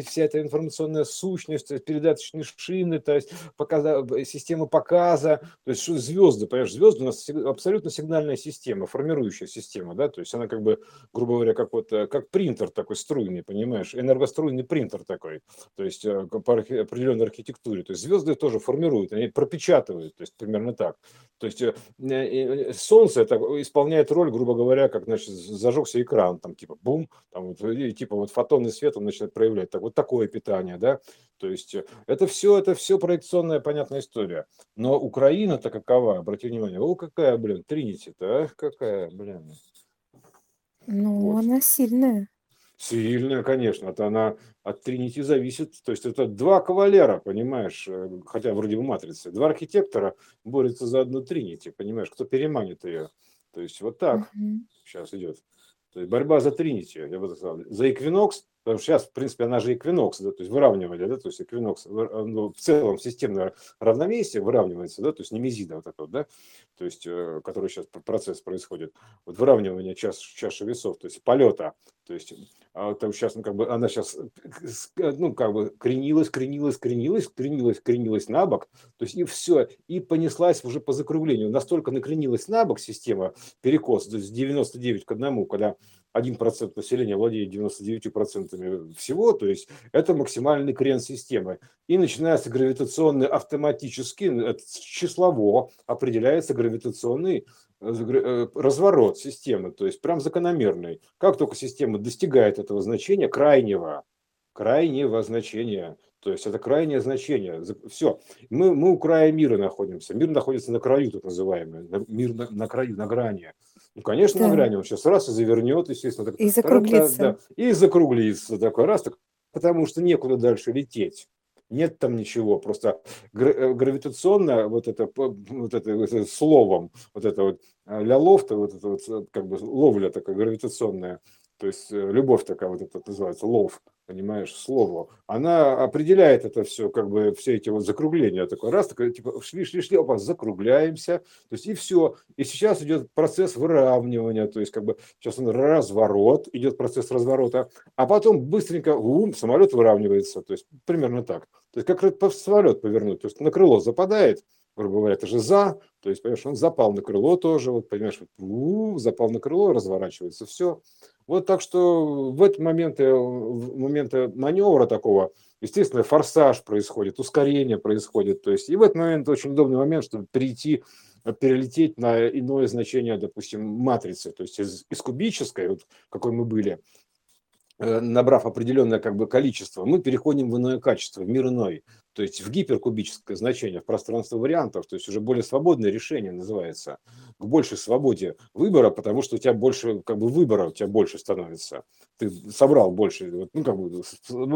вся эта информационная сущность, передаточные шины, то есть показа, система показа, то есть звезды, понимаешь, звезды у нас абсолютно сигнальная система, формирующая система, да, то есть она как бы, грубо говоря, как вот, э, как принтер такой струйный, понимаешь, энергоструйный принтер такой, то есть э, по определенной архитектуре, то есть звезды тоже формируют, они пропечатывают, то есть примерно так. То есть Солнце это исполняет роль, грубо говоря, как значит, зажегся экран, там типа бум, там, и, типа вот фотонный свет он начинает проявлять. Так, вот такое питание, да. То есть э, это все, это все проекционная, понятная история. Но Украина-то какова? Обратите внимание, о, какая, блин, Тринити-то, а? какая, блин. Ну, вот. она сильная. Сильная, конечно, это она от Тринити зависит. То есть это два кавалера, понимаешь, э, хотя вроде бы матрицы. Два архитектора борются за одну Тринити, понимаешь, кто переманит ее. То есть вот так угу. сейчас идет. То есть борьба за Тринити, я бы сказал. За Эквинокс Потому что сейчас, в принципе, она же эквинокс, да, то есть выравнивали, да, то есть эквинокс, ну, в целом системное равновесие выравнивается, да, то есть немезида вот это вот, да, то есть, э, который сейчас процесс происходит, вот выравнивание чаш, чаши весов, то есть полета, то есть, а там сейчас, ну, как бы, она сейчас, ну, как бы, кренилась, кренилась, кренилась, кренилась, кренилась на бок, то есть, и все, и понеслась уже по закруглению, настолько накренилась на бок система, перекос, то есть 99 к 1, когда 1% населения владеет 99% всего, то есть это максимальный крен системы. И начинается гравитационный автоматически, числово определяется гравитационный э, э, разворот системы, то есть прям закономерный. Как только система достигает этого значения, крайнего, крайнего значения, то есть это крайнее значение. Все. Мы, мы у края мира находимся. Мир находится на краю, так называемый. Мир на, на краю, на грани. Ну, конечно, да. грани. Он сейчас раз и завернет, естественно. Так, и закруглится. Да, и закруглится такой раз, так, потому что некуда дальше лететь. Нет там ничего, просто э, гравитационно вот это, вот это, вот это словом, вот это вот э, ля лофта, вот это вот э, как бы ловля такая гравитационная, то есть любовь такая вот это называется, лов, понимаешь, слово, она определяет это все, как бы все эти вот закругления, такой раз, такой, типа, шли, шли, шли, опа, закругляемся, то есть и все, и сейчас идет процесс выравнивания, то есть как бы сейчас он разворот, идет процесс разворота, а потом быстренько, ум, самолет выравнивается, то есть примерно так, то есть как самолет повернуть, то есть на крыло западает, грубо говоря, это же за, то есть, понимаешь, он запал на крыло тоже, вот, понимаешь, вот, у, запал на крыло, разворачивается, все, вот так что в этот момент, в моменты маневра такого, естественно, форсаж происходит, ускорение происходит. То есть и в этот момент очень удобный момент, чтобы перейти, перелететь на иное значение, допустим, матрицы. То есть из, из кубической, вот какой мы были, э, набрав определенное как бы количество, мы переходим в иное качество, в мир иной то есть в гиперкубическое значение, в пространство вариантов, то есть уже более свободное решение называется, к большей свободе выбора, потому что у тебя больше, как бы выбора у тебя больше становится. Ты собрал больше, ну как бы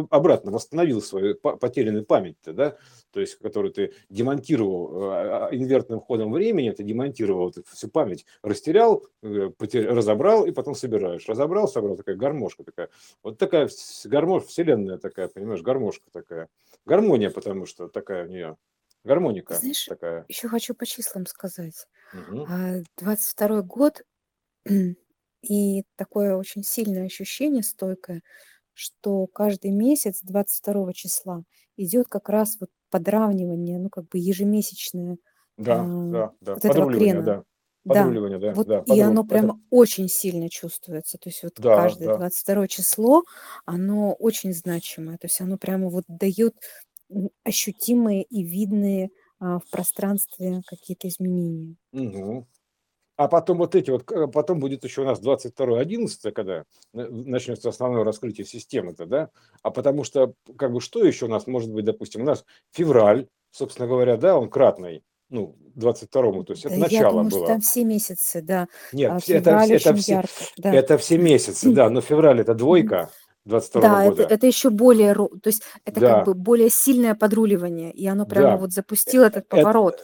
обратно восстановил свою потерянную память, да, то есть которую ты демонтировал а, а, инвертным ходом времени, ты демонтировал эту всю память, растерял, э, потерял, разобрал и потом собираешь. Разобрал, собрал, такая гармошка такая. Вот такая гармошка, вселенная такая, понимаешь, гармошка такая. Гармония, потому что такая у нее гармоника Знаешь, такая. еще хочу по числам сказать. Угу. 22 год <clears throat> и такое очень сильное ощущение стойкое, что каждый месяц 22 числа идет как раз вот подравнивание, ну как бы ежемесячное Да, а, да, да. вот этого крена. да. Подруливание, да. вот да, и оно прямо Это... очень сильно чувствуется. То есть вот Да, каждое да. 22 число, оно очень значимое. То есть оно прямо вот дает ощутимые и видные а, в пространстве какие-то изменения. Мгм. А потом вот эти вот, потом будет еще у нас 22.11, когда начнется основное раскрытие системы-то, да? А потому что, как бы, что еще у нас может быть, допустим, у нас февраль, собственно говоря, да, он кратный, ну, 22-му, то есть это Да, я начало думаю, что было. там все месяцы, да. Нет, А это, это, все, ярко, да. это все месяцы, да, но февраль это двойка 22 Да, это, года. это еще более, то есть это как Да, бы более сильное подруливание, и оно прямо да. вот запустило этот Это, поворот.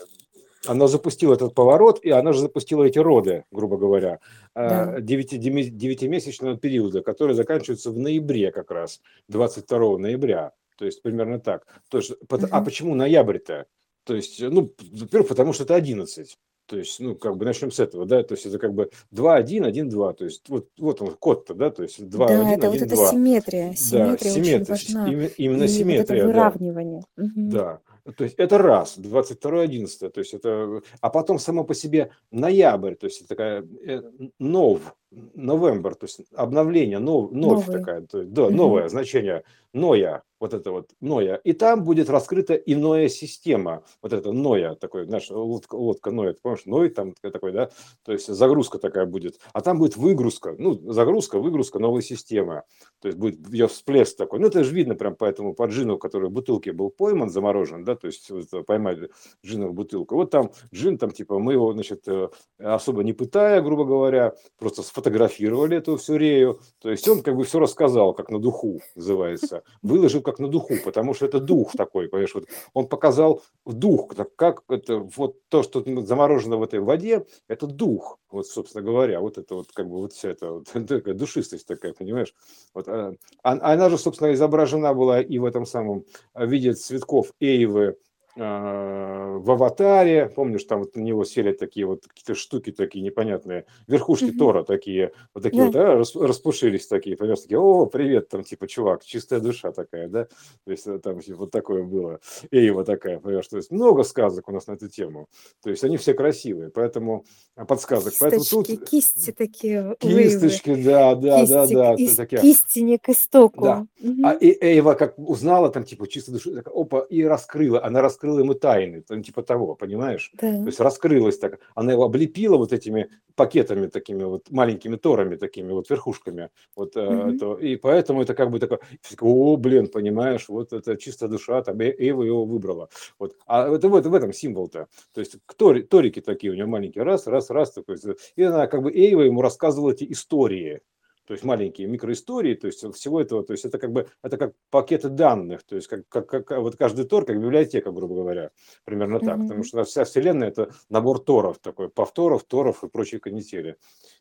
оно запустило этот поворот, и оно же запустило эти роды, грубо говоря, Да. э, девятимесячного периода, который заканчивается в ноябре как раз, 22 ноября. То есть примерно так. То есть, пот- а почему ноябрь-то? То есть, ну, во-первых, потому что это 11. То есть, ну, как бы начнем с этого, да, то есть это как бы 2, 1, 1, 2, то есть вот, вот он код-то, да, то есть 2, Да, 1, это вот 1, эта 2. симметрия. Да, Симметрия очень симметрия, важна. именно, именно И вот это симметрия, да. выравнивание. Мгм. Да, то есть это раз, 22.11, то есть это, а потом само по себе ноябрь, то есть это такая э, нов, новембр, то есть обновление, нов, новь такая, то есть, да, новое значение, ноя, вот это вот ноя, и там будет раскрыта иная система, вот это ноя, такой, знаешь, лодка, лодка ноя, ты помнишь, ной там такой, да, то есть загрузка такая будет, а там будет выгрузка, ну, загрузка, выгрузка новой системы, то есть будет ее всплеск такой, ну, это же видно прям по этому поджину, который в бутылке был пойман, заморожен, да, то есть вот, поймали джина в бутылку, вот там джин, там, типа, мы его, значит, э, особо не пытая, грубо говоря, просто сфотографировали эту всю рею, то есть он как бы все рассказал, как на духу называется, выложил как на духу, потому что это дух такой, понимаешь, вот он показал дух, как это вот то, что заморожено в этой воде, это дух, вот, собственно говоря, вот это вот как бы вот вся эта вот, <laughs> такая душистость такая, понимаешь, вот, а, а- она же, собственно, изображена была и в этом самом а, виде цветков Эйвы, в аватаре, помнишь, там вот на него сели такие вот какие-то штуки такие непонятные, верхушки Мгм. Тора такие, вот такие Да. вот, а, рас- распушились такие, понимаешь, такие, о, привет, там, типа, чувак, чистая душа такая, да, то есть э, там типа, вот такое было, Эйва такая, понимаешь, то есть много сказок у нас на эту тему, то есть они все красивые, поэтому а, подсказок, поэтому тут Кисточки, кисти такие кисточки, да, да, да, Кисти, да, к- из такие, кистини к истоку. да, а Мгм. и Эйва как узнала там типа чисто душу, так, опа, и раскрыла, она раскрыла ему тайны, там типа того, понимаешь? То Да. есть раскрылась так, она его облепила вот этими пакетами такими вот маленькими торами такими вот верхушками, вот Мгм. это, и поэтому это как бы такое, о, блин, понимаешь, вот это чистая душа, там Э- Эйва его выбрала, вот, а это вот в этом символ-то, то есть Тори- торики такие у нее маленькие, раз, раз, раз, такой, и она как бы Эйва ему рассказывала эти истории, то есть маленькие микроистории, то есть всего этого, то есть это как бы это как пакеты данных, то есть как, как, как вот каждый тор как библиотека, грубо говоря, примерно так, потому Мгм. что вся вселенная это набор торов такой, повторов, торов и прочей канители.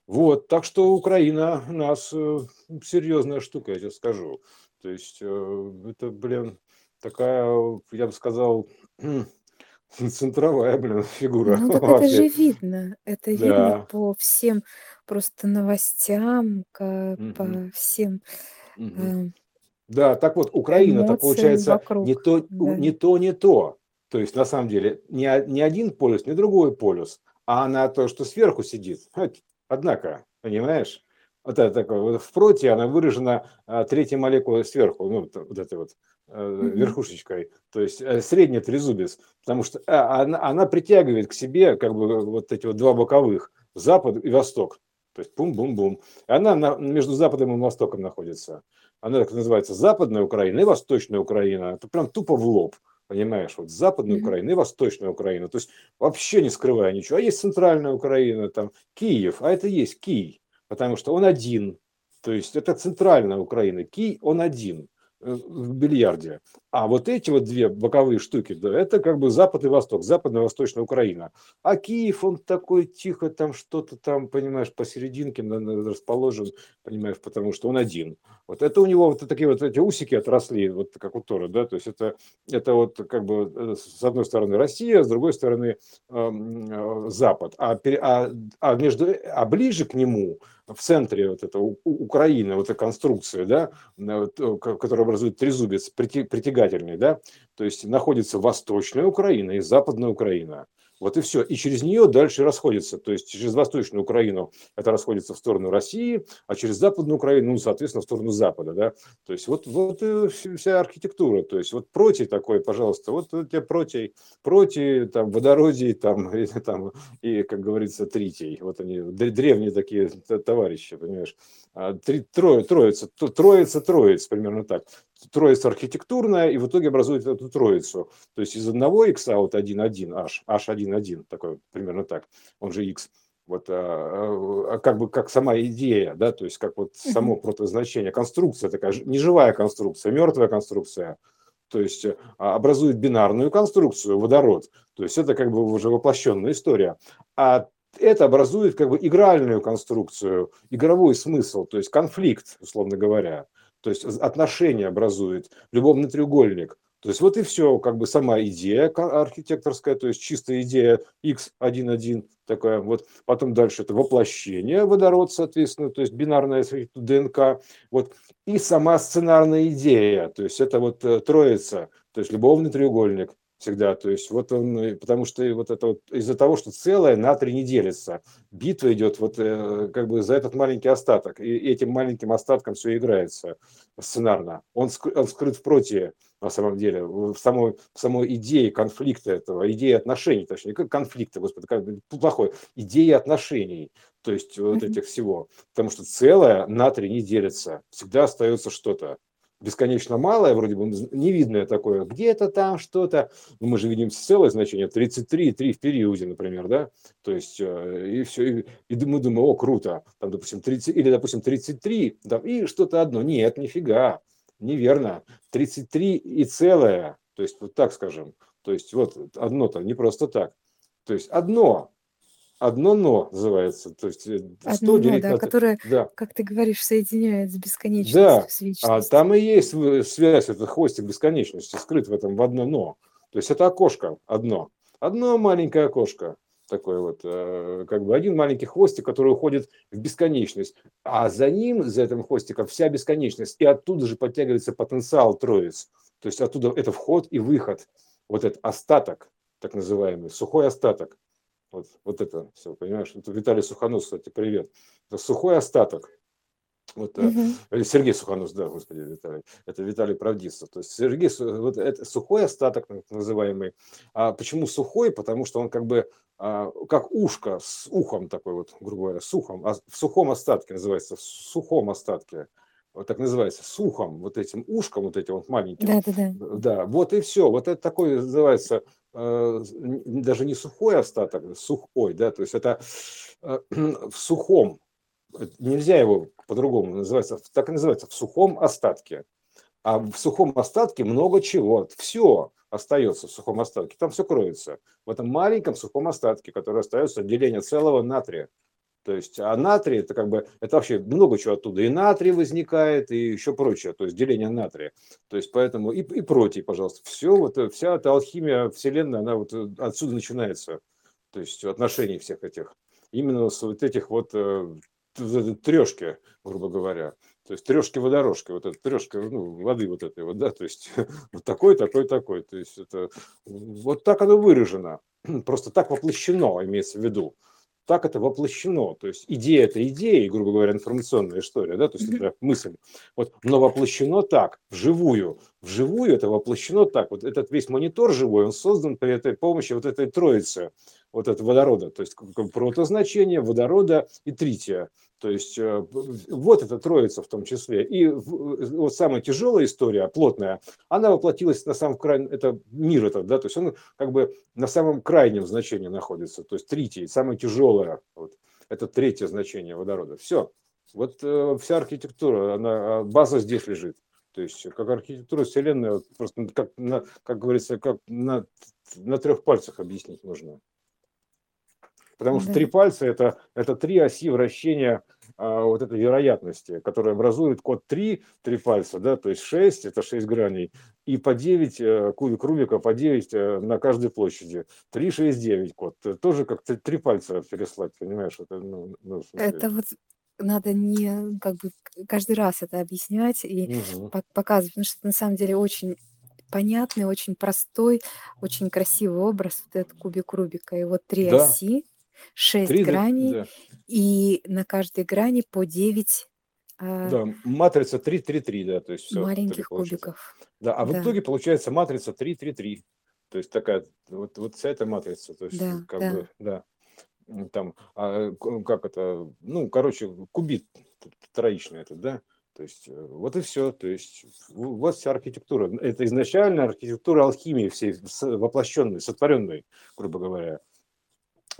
Вот, так что Украина у нас э, серьезная штука, я тебе скажу. То есть э, это, блин, такая, я бы сказал, <clears throat> центровая, блин, фигура Ну <laughs> так это же видно. Это видно Да. по всем просто новостям, ка- Мгм. по всем Мгм. э, Да, так вот, Украина-то эмоциям получается не вокруг. то, у- Да. не то, не то. То есть, на самом деле, не, о- не один полюс, не другой полюс, а она то, что сверху сидит. Однако, понимаешь? Вот это такое, вот в проте она выражена а, третьей молекулой сверху, ну, вот, вот этой вот э, Мгм. верхушечкой, то есть э, средний трезубец, потому что а, она, она притягивает к себе как бы вот эти вот два боковых, запад и восток, то есть бум-бум-бум. Она на- между западом и востоком находится. Она так называется Западная Украина и Восточная Украина. Это прям тупо в лоб. Понимаешь, вот Западная Мгм. Украина и Восточная Украина. То есть вообще не скрывая ничего. А есть Центральная Украина, там Киев, а это есть Кий, потому что он один. То есть это Центральная Украина. Кий, он один в бильярде. А вот эти вот две боковые штуки, да, это как бы Запад и Восток, Западная и Восточная Украина. А Киев, он такой тихо там что-то там, понимаешь, посерединке расположен, понимаешь, потому что он один. Вот это у него вот такие вот эти усики отросли, вот как у Тора, да, то есть это, это вот как бы э, с одной стороны Россия, с другой стороны эм, э, Запад, а, а, а между, а ближе к нему, в центре вот это У- У- Украины, вот эта конструкция, да, э, которая образует трезубец притягательный, да, то есть находится Восточная Украина и Западная Украина. Вот и все. И через нее дальше расходится. То есть через Восточную Украину это расходится в сторону России, а через Западную Украину, ну, соответственно, в сторону Запада. Да? То есть вот, вот и вс- вся архитектура. То есть вот протей такой, пожалуйста, вот у тебя протей, протей, там, водородий, там, <laughs> и, там, и, как говорится, тритий. Вот они, дре- древние такие товарищи, понимаешь. А, Три, трое, троица, троица, троиц, примерно так. Троица архитектурная, и в итоге образует эту троицу. То есть из одного x вот 1, 1, h, h1, такой примерно так, он же x. Вот, а, а, как бы как сама идея, да, то есть как вот само протозначение, конструкция такая, неживая конструкция, мертвая конструкция, то есть э, а, образует бинарную конструкцию, водород, то есть это как бы уже воплощенная история. А это образует как бы игральную конструкцию, игровой смысл, то есть конфликт, условно говоря. То есть отношения образует, любовный треугольник. То есть вот и все, как бы сама идея архитекторская, то есть чистая идея X11 такая, вот. Потом дальше это воплощение водород, соответственно, то есть бинарная ДНК, вот, и сама сценарная идея, то есть это вот э, троица, то есть любовный треугольник, всегда. То есть вот он, потому что вот это вот из-за того, что целое на три не делится, битва идет вот э, как бы за этот маленький остаток, и этим маленьким остатком все играется сценарно. Он, он скрыт в проте на самом деле, в самой, в самой идее конфликта этого, идеи отношений, точнее, как конфликта, господи, как плохой, идеи отношений, то есть вот этих всего. Потому что целое на три не делится, всегда остается что-то бесконечно малое, вроде бы невидное такое, где-то там что-то, но мы же видим целое значение, 33 3 в периоде, например, да, то есть э, и все, и, и мы думаем, о, круто, там, допустим, 30, или, допустим, 33, там, и что-то одно, нет, нифига, неверно, 33 и целое, то есть вот так скажем, то есть вот одно-то не просто так, то есть одно, одно но называется. То есть 100 э, Одно но, да, на... которое, да. как ты говоришь, соединяет с бесконечностью, да. с А там и есть связь, это хвостик бесконечности, скрыт в этом в одно но. То есть это окошко одно. Одно маленькое окошко такой вот, э, как бы один маленький хвостик, который уходит в бесконечность, а за ним, за этим хвостиком, вся бесконечность, и оттуда же подтягивается потенциал троиц, то есть оттуда это вход и выход, вот этот остаток, так называемый, сухой остаток, вот, вот это все, понимаешь? Это Виталий Суханов, кстати, привет. Это сухой остаток. Вот, угу. Сергей Суханов, да, господи, Виталий. Это Виталий Правдистов. То есть Сергей, вот это сухой остаток, называемый. А почему сухой? Потому что он как бы а, как ушко с ухом такой вот, грубо говоря, с ухом. А в сухом остатке называется, в сухом остатке вот так называется, сухом, вот этим ушком, вот этим вот маленьким. Да, да, да. Да, вот и все. Вот это такой называется даже не сухой остаток, а сухой, да, то есть это э, <clears throat> в сухом, нельзя его по-другому называется, так и называется, в сухом остатке. А в сухом остатке много чего, все остается в сухом остатке, там все кроется. В этом маленьком сухом остатке, который остается отделение целого натрия. То есть, а натрий это как бы, это вообще много чего оттуда. И натрий возникает, и еще прочее, то есть деление натрия. То есть, поэтому и, и против, пожалуйста. Все, вот вся эта алхимия Вселенной, она вот э, отсюда начинается. То есть, отношений всех этих. Именно с вот этих вот э, трешки, грубо говоря. То есть трешки водорожки, вот эта трешка ну, воды вот этой вот, да, то есть <laughs> вот такой, такой, такой. То есть это вот так оно выражено, <clears throat> просто так воплощено, имеется в виду так это воплощено. То есть идея это идея, грубо говоря, информационная история, да, то есть это мысль. Вот, но воплощено так, вживую. Вживую это воплощено так. Вот этот весь монитор живой, он создан при этой помощи вот этой троицы, вот этого водорода, то есть протозначение, водорода и трития. То есть э, вот эта троица в том числе. И вот самая тяжелая история, плотная, она воплотилась на самом крайнем, это мир этот, да, то есть он как бы на самом крайнем значении находится, то есть тритий, самое тяжелое, вот, это третье значение водорода. Все, вот э, вся архитектура, она, а база здесь лежит. То есть как архитектура Вселенной, просто как, на, как говорится, как на, на трех пальцах объяснить можно. Потому что да. три пальца это, это три оси вращения а, вот этой вероятности, которая образует код 3, три пальца, да, то есть 6, это 6 граней, и по 9, э, кубик Рубика по 9 э, на каждой площади. 3, 6, 9 код. Тоже как три пальца переслать, понимаешь? Это, ну, ну, это вот надо не как бы каждый раз это объяснять и угу. показывать, потому что это на самом деле очень понятный, очень простой, очень красивый образ, вот этот кубик Рубика. И вот три да. оси, шесть Три, граней, да. и на каждой грани по 9 а, да, матрица 3-3-3, да, то есть все. Маленьких кубиков. Да, а в да. итоге получается матрица 3-3-3. То есть такая, вот, вот вся эта матрица, то есть да, как да. бы, да. Там, а, как это, ну, короче, кубит троичный этот, да, то есть э, вот и все. То есть вот вся архитектура. Это изначально архитектура алхимии всей воплощенной, сотворенной, грубо говоря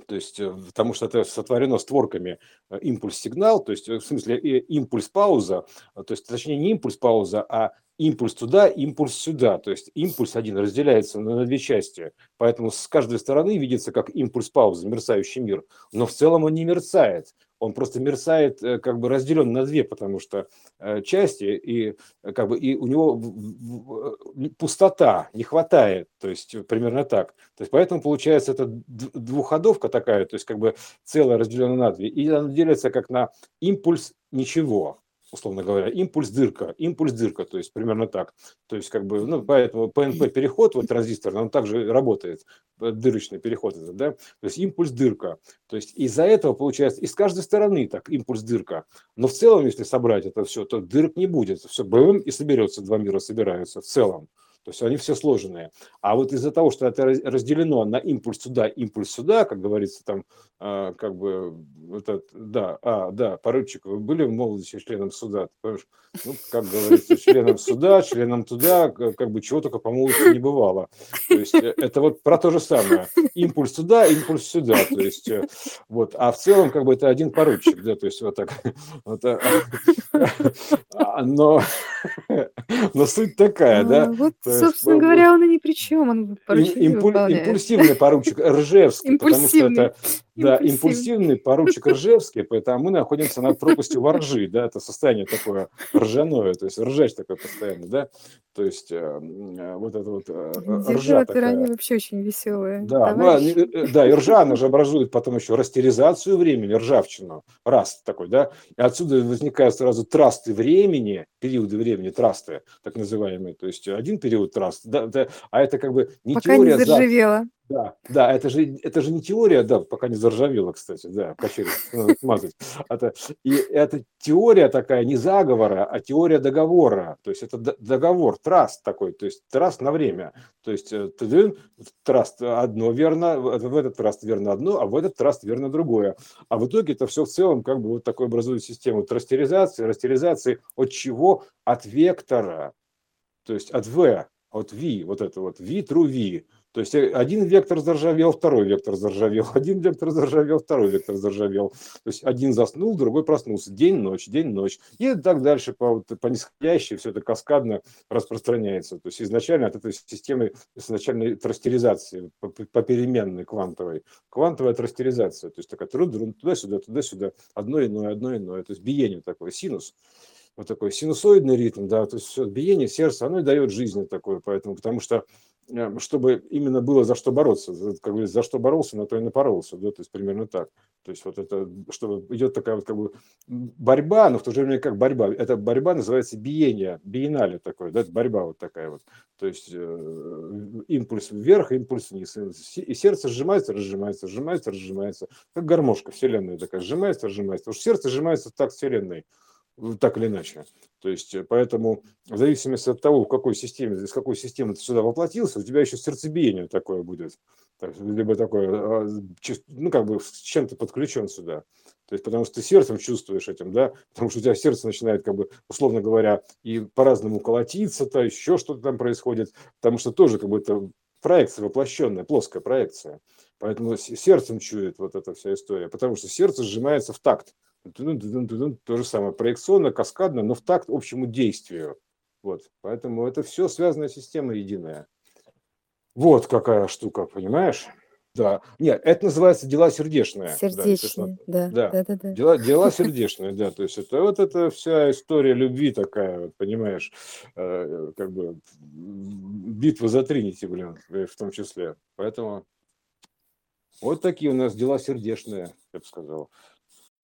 то есть, э, потому что это сотворено створками э, импульс-сигнал, то есть, э, в смысле, импульс-пауза, то есть, точнее, не импульс-пауза, а импульс туда, импульс сюда. То есть, импульс один разделяется на две части, поэтому с каждой стороны видится как импульс-пауза, мерцающий мир, но в целом он не мерцает, он просто мерцает, э, как бы разделен на две, потому что э, части, и как бы и у него пустота, не хватает, то есть примерно так. То есть поэтому получается это двуходовка такая, то есть как бы целое разделено на две, и она делится как на импульс ничего условно говоря, импульс дырка, импульс дырка, то есть примерно так. То есть как бы, ну, поэтому ПНП <clears throat> переход, вот транзистор, он также работает, э, дырочный переход этот, да, то есть импульс дырка. То есть из-за этого получается, из каждой стороны так импульс дырка. Но в целом, если собрать это все, то дырок не будет. Все БМ и соберется, два мира собираются в целом. То есть они все сложные. А вот из-за того, что это разделено на импульс сюда, импульс сюда, как говорится, там, э, как бы, этот, да, а, да, поручик, вы были в молодости членом суда, ну, как говорится, членом суда, членом туда, как бы чего только по молодости не бывало. То есть э, это вот про то же самое. Импульс туда, импульс сюда. То есть, э, вот, а в целом, как бы это один поручик, да, то есть вот так. Вот, <laughs> а, но, <laughs> но суть такая, да. Вот собственно говоря, он и ни при чем, он Импуль, импульсивный поручик Ржевский, потому что это да, импульсивный поручик Ржевский, поэтому мы находимся над пропастью воржи, да, это состояние такое ржаное, то есть ржач такой постоянно, да, то есть э, э, вот это вот э, ржа такая. они вообще очень веселые. Да, ну, да, и ржа, она же образует потом еще растеризацию времени, ржавчину, раст такой, да, и отсюда возникают сразу трасты времени, периоды времени, трасты, так называемые, то есть один период траст, да, да, а это как бы не Пока теория... не заржавела. Да, да, это же, это же не теория, да, пока не заржавела, кстати, да, качели смазать. Это, и это теория такая не заговора, а теория договора. То есть это договор, траст такой, то есть траст на время. То есть э, траст одно верно, в этот траст верно одно, а в этот траст верно другое. А в итоге это все в целом как бы вот такой образует систему трастеризации, растеризации от чего? От вектора, то есть от V, от V, вот это вот V true V. То есть э, один вектор заржавел, второй вектор заржавел, <laughs> один вектор заржавел, второй вектор заржавел. То есть один заснул, другой проснулся. День, ночь, день, ночь. И так дальше по, по нисходящей все это каскадно распространяется. То есть изначально от этой системы изначальной трастеризации по, переменной квантовой. Квантовая трастеризация. То есть такая туда-сюда, туда-сюда. Одно иное, одно иное. То есть биение такое, синус вот такой синусоидный ритм, да, то есть биение сердца, оно и дает жизнь такое, поэтому, потому что чтобы именно было за что бороться. Как бы за что боролся, на то и напоролся. Да? То есть примерно так. То есть вот это, чтобы идет такая вот как бы борьба, но в то же время как борьба. Эта борьба называется биение, биенале такое, да, борьба вот такая вот. То есть э, импульс вверх, импульс вниз. И сердце сжимается, разжимается, сжимается, разжимается. Как гармошка вселенная такая, сжимается, разжимается. Что сердце сжимается так вселенной так или иначе. То есть, э, поэтому в зависимости от того, в какой системе, из какой системы ты сюда воплотился, у тебя еще сердцебиение такое будет. Либо такое, а, ну, как бы с чем то подключен сюда. То есть, потому что ты сердцем чувствуешь этим, да, потому что у тебя сердце начинает, как бы, условно говоря, и по-разному колотиться, то еще что-то там происходит, потому что тоже как бы это проекция воплощенная, плоская проекция. Поэтому сердцем чует вот эта вся история, потому что сердце сжимается в такт то же самое, проекционно, каскадно, но в такт общему действию. Вот, поэтому это все связанная система единая. Вот какая штука, понимаешь? Да. Нет, это называется дела сердечные. Сердечные, да. Да, да, да. да. Дела, дела сердечные, да. То есть это вот эта вся история любви такая, вот, понимаешь, э, как бы битва за Тринити, блин, в том числе. Поэтому вот такие у нас дела сердечные, я бы сказал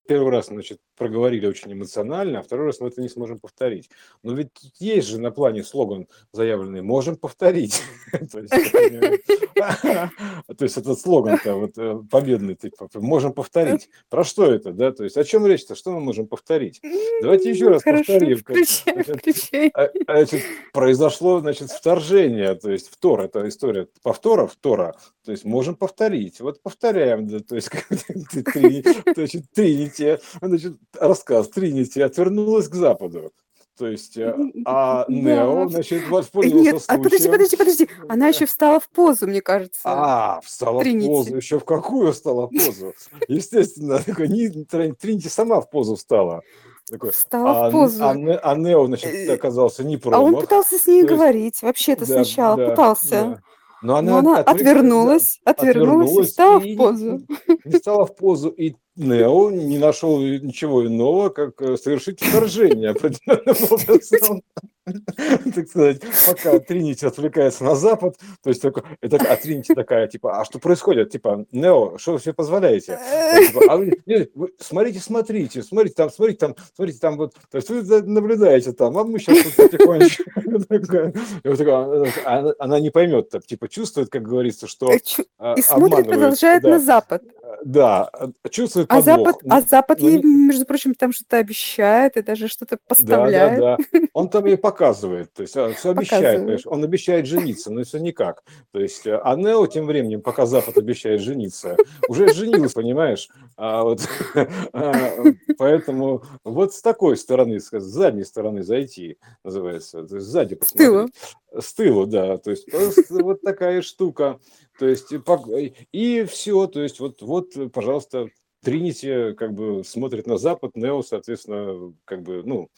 первый раз, значит, проговорили очень эмоционально, а второй раз мы это не сможем повторить. Но ведь есть же на плане слоган заявленный «можем повторить». <laughs> <laughs> То есть этот слоган-то вот э, победный, типа, можем повторить. Про что это, да? То есть о чем речь-то? Что мы можем повторить? Давайте еще раз повторим. А, а, произошло, значит, вторжение, то есть втор, это история повтора, втора, то есть можем повторить. Вот повторяем, то есть <laughs> Тринити, значит, рассказ Тринити отвернулась к западу. То есть, э, а Нео, значит, воспользовался Нет, случаем. а подожди, подожди, подожди. Она еще встала в позу, мне кажется. А, встала Тринити. в позу. Еще в какую встала в позу? <laughs> Естественно, такой, Тринити сама в позу встала. Такой, встала а, в позу. А, а Нео, значит, э, оказался не промах. А он пытался с ней говорить, вообще-то да, сначала да, пытался. Да. Но она, Но она отвернулась, отвернулась, отвернулась и встала и, в позу. не стала в позу, и Нео не нашел ничего иного, как э, совершить вторжение определенным <laughs> так сказать, пока Тринити отвлекается на Запад, то есть только, это, а Тринити такая, типа, а что происходит? Типа, Нео, что вы себе позволяете? Типа, а вы, вы, смотрите, смотрите, смотрите, там, смотрите, там, смотрите, там вот, то есть вы наблюдаете там, а мы сейчас тут потихонечку. <laughs> А она не поймет, типа, чувствует, как говорится, что э, И смотрит, продолжает на Запад. Да, чувствует а Запад, а Запад ей, между прочим, там что-то обещает и даже что-то поставляет. Да, да, <laughs> да. Он там ей показывает, то есть а, все обещает, понимаешь? он обещает жениться, но все никак. То есть, э, а Нео тем временем, пока Запад обещает жениться, уже женился, понимаешь? А вот, <laughs> а, поэтому вот с такой стороны, с задней стороны зайти, называется, то есть сзади посмотреть. С тылу. С тылу, да, то есть вот такая штука. То есть и, и все, то есть вот, вот, пожалуйста, Тринити как бы смотрит на Запад, Нео, соответственно, как бы, ну,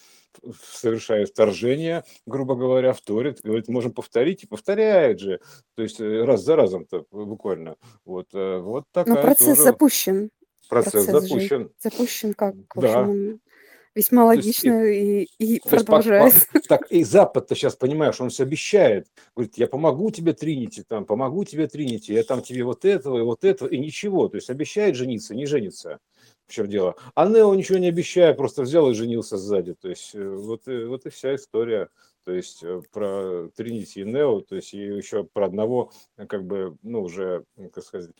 совершает вторжение, грубо говоря, вторит, говорит, можем повторить, и повторяет же, то есть э, раз за разом-то буквально. Вот, э, вот такая Но процесс тоже... запущен. Процесс, процесс запущен. Запущен как, в общем, да. Весьма логично есть, и, и продолжает. По, по, так и Запад-то сейчас, понимаешь, он все обещает. Говорит, я помогу тебе, Тринити, там, помогу тебе, Тринити, я там тебе вот этого и вот этого, и ничего. То есть обещает жениться, не женится. В чем дело? А Нео ничего не обещая, просто взял и женился сзади. То есть э, вот, э, вот и вся история. То есть э, про Тринити и Нео, то есть и еще про одного, как бы, ну, уже, как сказать,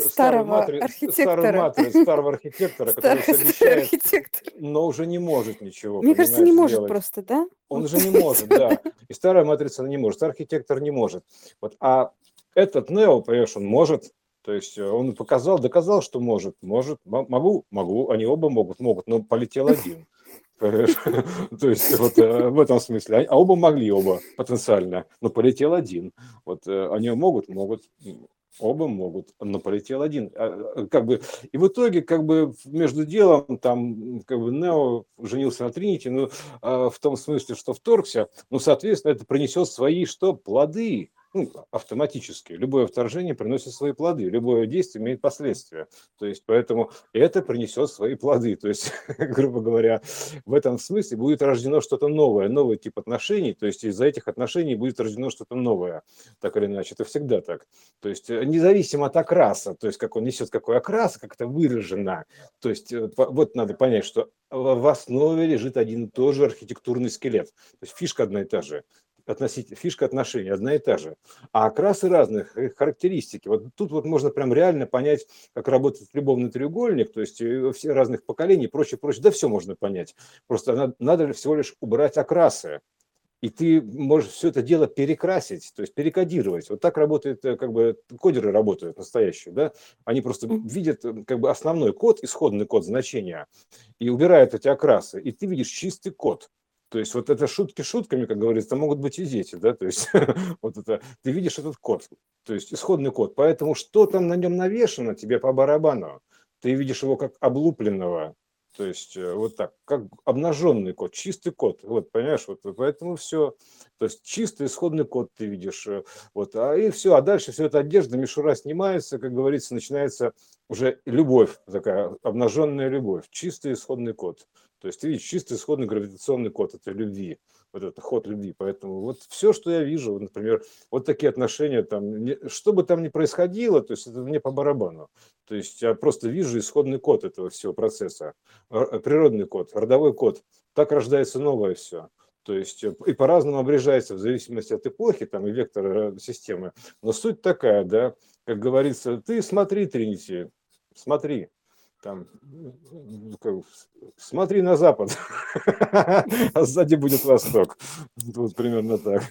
старого матри... архитектора. Матри... старого архитектора, который обещает, архитектор. но уже не может ничего. Мне кажется, не может просто, да? Он уже не может, да. И старая матрица не может, архитектор не может. Вот, а этот Нео, понимаешь, он может, то есть э, он показал, доказал, что может, может, могу, могу, они оба могут, могут, но полетел один. <laughs> То есть вот э, в этом смысле. А оба могли, оба потенциально, но полетел один. Вот э, они могут, могут. Оба могут, но полетел один. А, а, как бы, и в итоге, как бы, между делом, там, как бы, Нео женился на Тринити, ну, а, в том смысле, что вторгся, ну, соответственно, это принесет свои, что, плоды ну, автоматически. Любое вторжение приносит свои плоды, любое действие имеет последствия. То есть, поэтому это принесет свои плоды. То есть, <laughs> грубо говоря, в этом смысле будет рождено что-то новое, новый тип отношений. То есть, из-за этих отношений будет рождено что-то новое, так или иначе. Это всегда так. То есть, э, независимо от окраса, то есть, как он несет какой окрас, как это выражено. То есть, э, вот надо понять, что в основе лежит один и тот же архитектурный скелет. То есть, фишка одна и та же относительно, фишка отношений одна и та же. А окрасы разных, их характеристики. Вот тут вот можно прям реально понять, как работает любовный треугольник, то есть э, все разных поколений, прочее, прочее. Да все можно понять. Просто надо, надо всего лишь убрать окрасы. И ты можешь все это дело перекрасить, то есть перекодировать. Вот так работает, э, как бы кодеры работают настоящие, да? Они просто видят э, как бы основной код, исходный код значения, и убирают эти окрасы. И ты видишь чистый код. То есть вот это шутки шутками, как говорится, могут быть и дети, да, то есть <laughs> вот это, ты видишь этот код, то есть исходный код, поэтому что там на нем навешено, тебе по барабану, ты видишь его как облупленного, то есть э, вот так, как обнаженный код, чистый код, вот, понимаешь, вот, поэтому все, то есть чистый исходный код ты видишь, э, вот, а и все, а дальше все это одежда, мишура снимается, как говорится, начинается уже любовь, такая обнаженная любовь, чистый исходный код, то есть ты видишь чистый исходный гравитационный код этой любви, вот этот ход любви. Поэтому вот все, что я вижу, например, вот такие отношения, там, не, что бы там ни происходило, то есть это мне по барабану. То есть я просто вижу исходный код этого всего процесса, природный код, родовой код. Так рождается новое все. То есть э, и по-разному обрежается в зависимости от эпохи там, и вектора системы. Но суть такая, да, как говорится, ты смотри, Тринити, смотри, там, смотри на запад, <laughs> а сзади будет восток. Вот примерно так.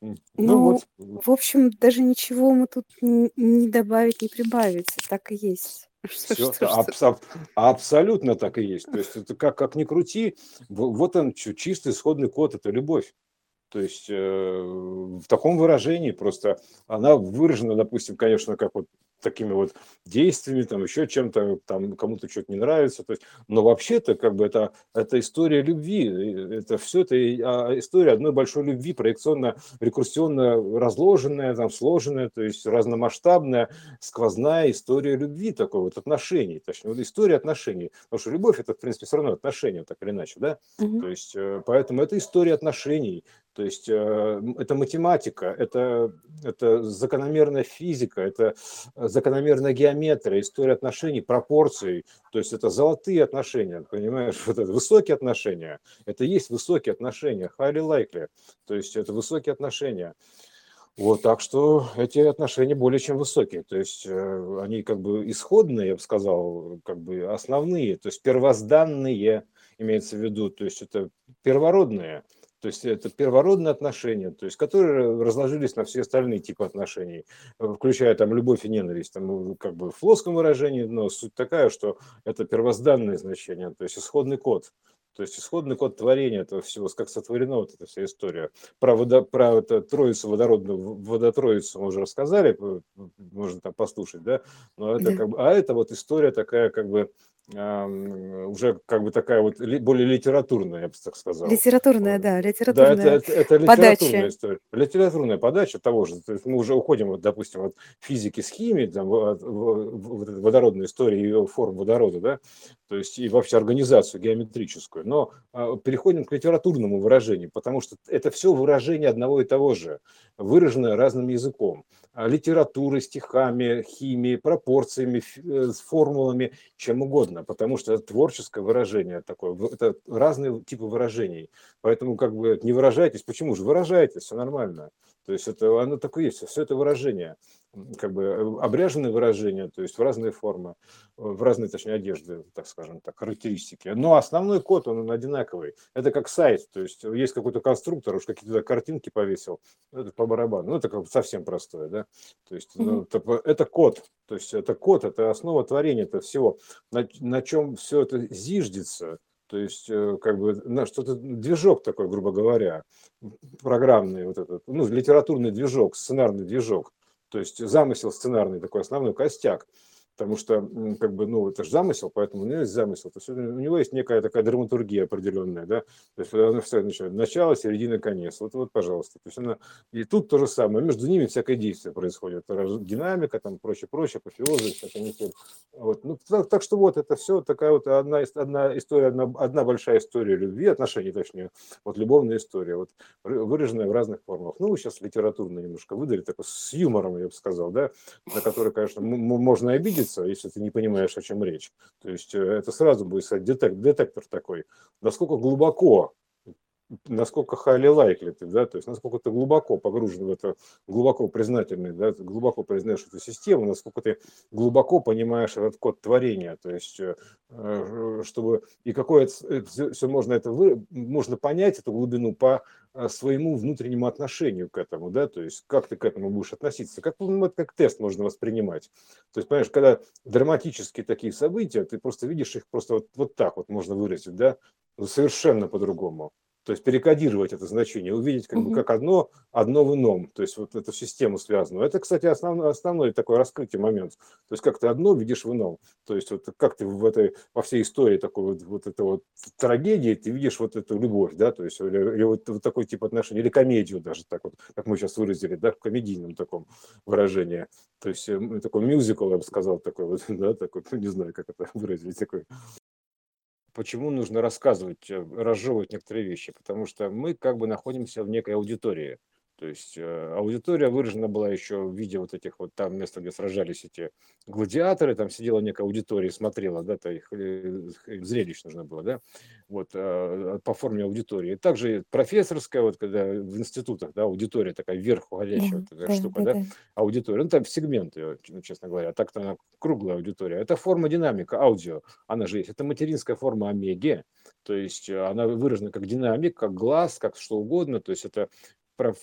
Ну, ну вот. в общем, даже ничего мы тут не добавить, не прибавить. Так и есть. <laughs> Что, Все, что, аб- что? абсолютно так и есть. То есть это как, как ни крути, вот он чистый исходный код, это любовь. То есть э, в таком выражении просто она выражена, допустим, конечно, как вот такими вот действиями, там еще чем-то, там кому-то что-то не нравится. То есть, но вообще-то как бы это, это история любви, это все это а, история одной большой любви, проекционно, рекурсионно разложенная, там сложенная, то есть разномасштабная, сквозная история любви такой вот отношений, точнее, вот история отношений. Потому что любовь это, в принципе, все равно отношения, так или иначе, да? Угу. То есть, э, поэтому это история отношений, то есть э, это математика, это, это закономерная физика, это закономерная геометрия, история отношений, пропорций. То есть это золотые отношения, понимаешь, <laughs> вот это высокие отношения. Это есть высокие отношения, highly likely. То есть это высокие отношения. Вот, так что эти отношения более чем высокие. То есть э, они как бы исходные, я бы сказал, как бы основные, то есть первозданные имеется в виду, то есть это первородные. То есть это первородные отношения, то есть которые разложились на все остальные типы отношений, включая там любовь и ненависть, там ну, как бы в плоском выражении, но суть такая, что это первозданное значение, то есть исходный код. То есть исходный код творения этого всего, как сотворена вот эта вся история. Про, водо, про это, троицу водородную, водотроицу мы уже рассказали, можно там послушать, да, но это да. как бы, а это вот история такая как бы уже как бы такая вот более литературная, я бы так сказал. Литературная, да, литературная да, это, это, это литературная подача. история. Литературная подача того же. То есть мы уже уходим, вот, допустим, от физики с химией, там, от, от, от водородной истории и форм водорода, да, то есть и вообще организацию геометрическую, но а, переходим к литературному выражению, потому что это все выражение одного и того же, выраженное разным языком. А, литературой, стихами, химией, пропорциями, э, формулами, чем угодно, потому что это творческое выражение такое, это разные типы выражений. Поэтому как бы не выражайтесь, почему же выражайтесь, все нормально. То есть это оно такое есть, все это выражение как бы э, обряженные выражения, то есть в разные формы, в разные, точнее, одежды, так скажем так, характеристики. Но основной код, он одинаковый. Это как сайт, то есть есть какой-то конструктор, уж какие-то картинки повесил, это по барабану. Ну, это как совсем простое, да. То есть ну, это, это код, то есть это код, это основа творения это всего. На, на чем все это зиждется, то есть, э, как бы, на что-то, движок такой, грубо говоря, программный вот этот, ну, литературный движок, сценарный движок, то есть замысел сценарный такой основной костяк потому что, как бы, ну, это же замысел, поэтому у него есть замысел, то есть у него есть некая такая драматургия определенная, да, то есть она все начинает, начало, середина, конец, вот, вот, пожалуйста, то есть она, и тут то же самое, между ними всякое действие происходит, динамика, там, прочее, прочее, апофеозы, всякое, вот, ну, так, так что вот, это все такая вот одна, одна история, одна, одна большая история любви, отношений, точнее, вот любовная история, вот, выраженная в разных формах, ну, сейчас литературно немножко выдали, такой с юмором, я бы сказал, да, на который, конечно, можно обидеться, обидеться, если ты не понимаешь, о чем речь. То есть э, это сразу будет сказать детек, детектор такой, насколько глубоко насколько highly likely ты, да, то есть насколько ты глубоко погружен в это, глубоко признательный, да, глубоко признаешь эту систему, насколько ты глубоко понимаешь этот код творения, то есть э, э, чтобы и какое все можно это вы, можно понять эту глубину по своему внутреннему отношению к этому, да, то есть как ты к этому будешь относиться, как, ну, как тест можно воспринимать. То есть, понимаешь, когда драматические такие события, ты просто видишь их просто вот, вот так вот можно выразить, да, совершенно по-другому то есть перекодировать это значение, увидеть как, бы, как одно, одно в ином, то есть вот эту систему связанную. Это, кстати, основной, основной такой раскрытие момент. То есть как ты одно видишь в ином. То есть вот как ты в этой, во всей истории такой вот, вот этой вот трагедии ты видишь вот эту любовь, да, то есть или, или вот, вот такой тип отношений, или комедию даже так вот, как мы сейчас выразили, да, в комедийном таком выражении. То есть э, такой мюзикл, я бы сказал, такой вот, <laughs> да, такой, <laughs> не знаю, как это выразить, такой почему нужно рассказывать, э, разжевывать некоторые вещи? Потому что мы как бы находимся в некой аудитории. То есть э, аудитория выражена была еще в виде вот этих вот там места, где сражались эти гладиаторы, там сидела некая аудитория, смотрела, да, то их, э, их зрелищ нужно было, да, вот э, по форме аудитории. Также профессорская, вот когда в институтах, да, аудитория такая вверх уходящая да, вот эта да, штука, да, да, аудитория, ну там сегменты, честно говоря, а так-то она круглая аудитория. Это форма динамика, аудио, она же есть. Это материнская форма омеги, то есть она выражена как динамик, как глаз, как что угодно, то есть это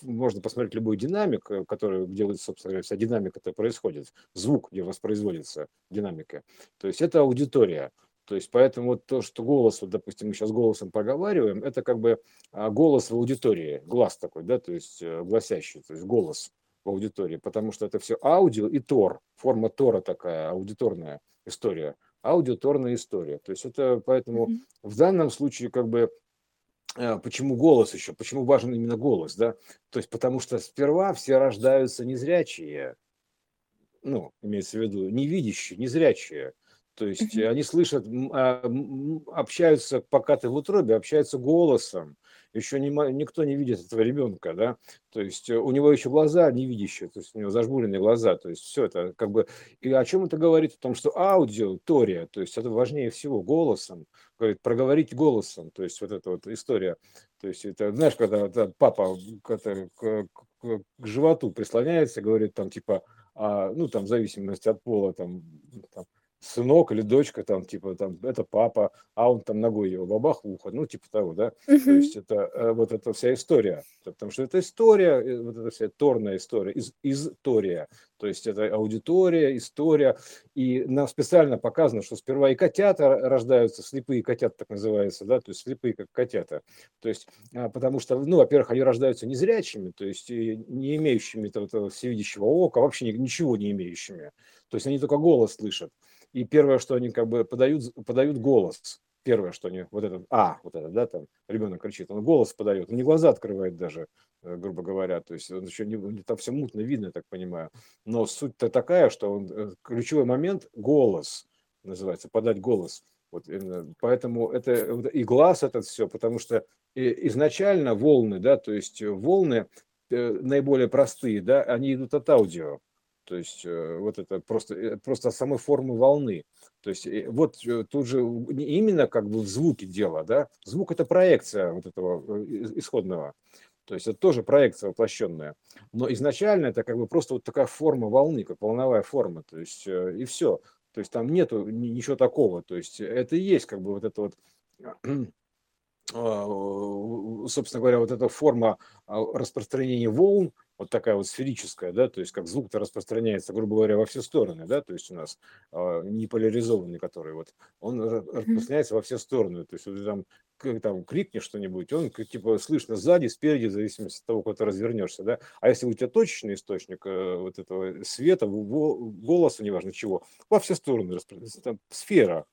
можно посмотреть любой динамик, который, где, собственно говоря, вся динамика это происходит, звук, где воспроизводится динамика. То есть это аудитория. То есть поэтому вот то, что голос, вот, допустим, мы сейчас голосом проговариваем, это как бы а, голос в аудитории, глаз такой, да, то есть э, гласящий, то есть голос. в аудитории, потому что это все аудио и тор, форма тора такая, аудиторная история, аудиторная история. То есть это поэтому mm-hmm. в данном случае как бы Почему голос еще? Почему важен именно голос, да? То есть потому что сперва все рождаются незрячие, ну, имеется в виду, невидящие, незрячие. То есть они слышат, а, общаются, пока ты в утробе, общаются голосом. Еще не, никто не видит этого ребенка, да. То есть э, у него еще глаза невидящие, то есть у него зажмуренные глаза. То есть все это как бы... И о чем это говорит? О том, что аудио, тория, то есть это важнее всего голосом. Говорит, проговорить голосом. То есть вот эта вот история. То есть это, знаешь, когда, когда папа который к, к, к животу прислоняется, говорит там типа, а, ну там в зависимости от пола, там, там сынок или дочка, там, типа, там, это папа, а он там ногой его бабах в ухо, ну, типа того, да, uh-huh. то есть это э, вот эта вся история, потому что это история, вот эта вся торная история, из, история, то есть это аудитория, история, и нам специально показано, что сперва и котята рождаются, слепые котята так называются, да, то есть слепые как котята, то есть, а, потому что, ну, во-первых, они рождаются незрячими, то есть не имеющими этого всевидящего ока, вообще ничего не имеющими, то есть они только голос слышат, и первое, что они как бы подают, подают голос. Первое, что они, вот этот, а, вот это, да, там ребенок кричит, он голос подает, он не глаза открывает даже, э, грубо говоря, то есть он еще не, там все мутно видно, я так понимаю. Но суть-то такая, что он, э, ключевой момент – голос, называется, подать голос. Вот, поэтому это и глаз этот все, потому что изначально волны, да, то есть волны э, наиболее простые, да, они идут от аудио. То есть э, вот это просто, э, просто самой формы волны. То есть э, вот тут же именно как бы в звуке дело, да, звук это проекция вот этого исходного. То есть это тоже проекция воплощенная. Но изначально это как бы просто вот такая форма волны, как волновая форма. То есть и все. То есть там нету ничего такого. То есть это и есть как бы вот это вот <clears throat> а, собственно говоря, вот эта форма а, распространения волн, вот такая вот сферическая, да, то есть как звук-то распространяется, грубо говоря, во все стороны, да, то есть у нас э, не поляризованный, который вот, он распространяется во все стороны, то есть вот ты там, там крикнешь что-нибудь, он типа слышно сзади, спереди, в зависимости от того, куда ты развернешься, да, а если у тебя точечный источник э, вот этого света, голоса, неважно чего, во все стороны, там сфера,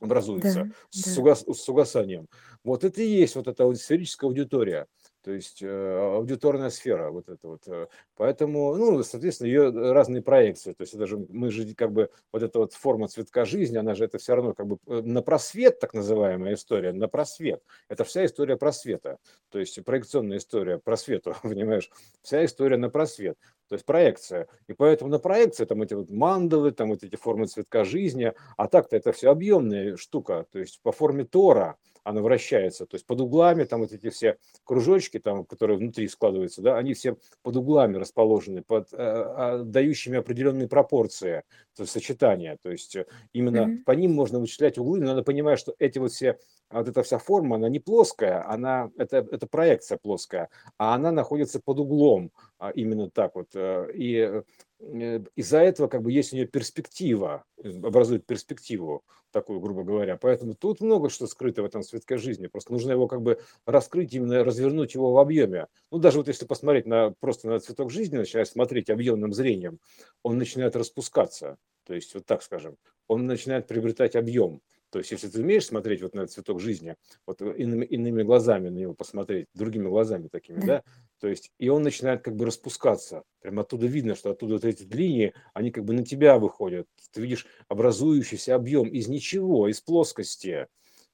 образуется да, с, да. Угас, с угасанием. Вот это и есть вот эта сферическая аудитория то есть э, аудиторная сфера вот это вот. Э, поэтому, ну, соответственно, ее разные проекции. То есть это же, мы же как бы, вот эта вот форма цветка жизни, она же это все равно как бы э, на просвет, так называемая история, на просвет. Это вся история просвета. То есть проекционная история просвету, <laughs> понимаешь? Вся история на просвет. То есть проекция. И поэтому на проекции там эти вот мандалы, там вот эти формы цветка жизни, а так-то это все объемная штука. То есть по форме Тора, она вращается, то есть под углами, там вот эти все кружочки, там, которые внутри складываются, да, они все под углами расположены, под э, а, дающими определенные пропорции, то есть сочетания, то есть э, именно mm-hmm. по ним можно вычислять углы, но надо понимать, что эти вот все, вот эта вся форма, она не плоская, она, это, это проекция плоская, а она находится под углом, а именно так вот, э, и из-за этого как бы есть у нее перспектива, э, образует перспективу такую, грубо говоря. Поэтому тут много что скрыто в этом светской жизни. Просто нужно его как бы раскрыть, именно развернуть его в объеме. Ну, даже вот если посмотреть на, просто на цветок жизни, начинать смотреть объемным зрением, он начинает распускаться. То есть, вот так скажем, он начинает приобретать объем. То есть, если ты умеешь смотреть вот на этот цветок жизни, вот иными, иными глазами на него посмотреть, другими глазами такими, да, то есть, и он начинает как бы распускаться. Прямо оттуда видно, что оттуда вот эти линии, они как бы на тебя выходят. Ты видишь образующийся объем из ничего, из плоскости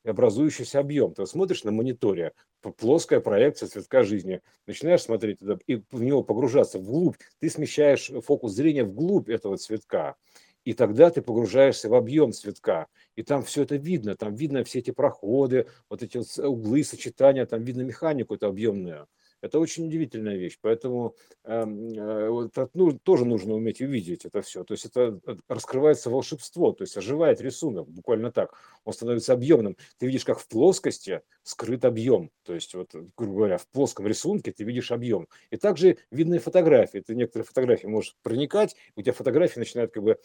образующийся объем. Ты смотришь на мониторе, плоская проекция цветка жизни, начинаешь смотреть туда и в него погружаться вглубь, ты смещаешь фокус зрения вглубь этого цветка. И тогда ты погружаешься в объем цветка, и там все это видно, там видно все эти проходы, вот эти вот углы, сочетания, там видно механику эту объемную. Это очень удивительная вещь, поэтому эм, э, это, ну, тоже нужно уметь увидеть это все. То есть это э, раскрывается волшебство, то есть оживает рисунок, буквально так. Он становится объемным. Ты видишь, как в плоскости скрыт объем. То есть, вот, грубо говоря, в плоском рисунке ты видишь объем. И также видны фотографии. Ты некоторые фотографии можешь проникать, у тебя фотографии начинают как бы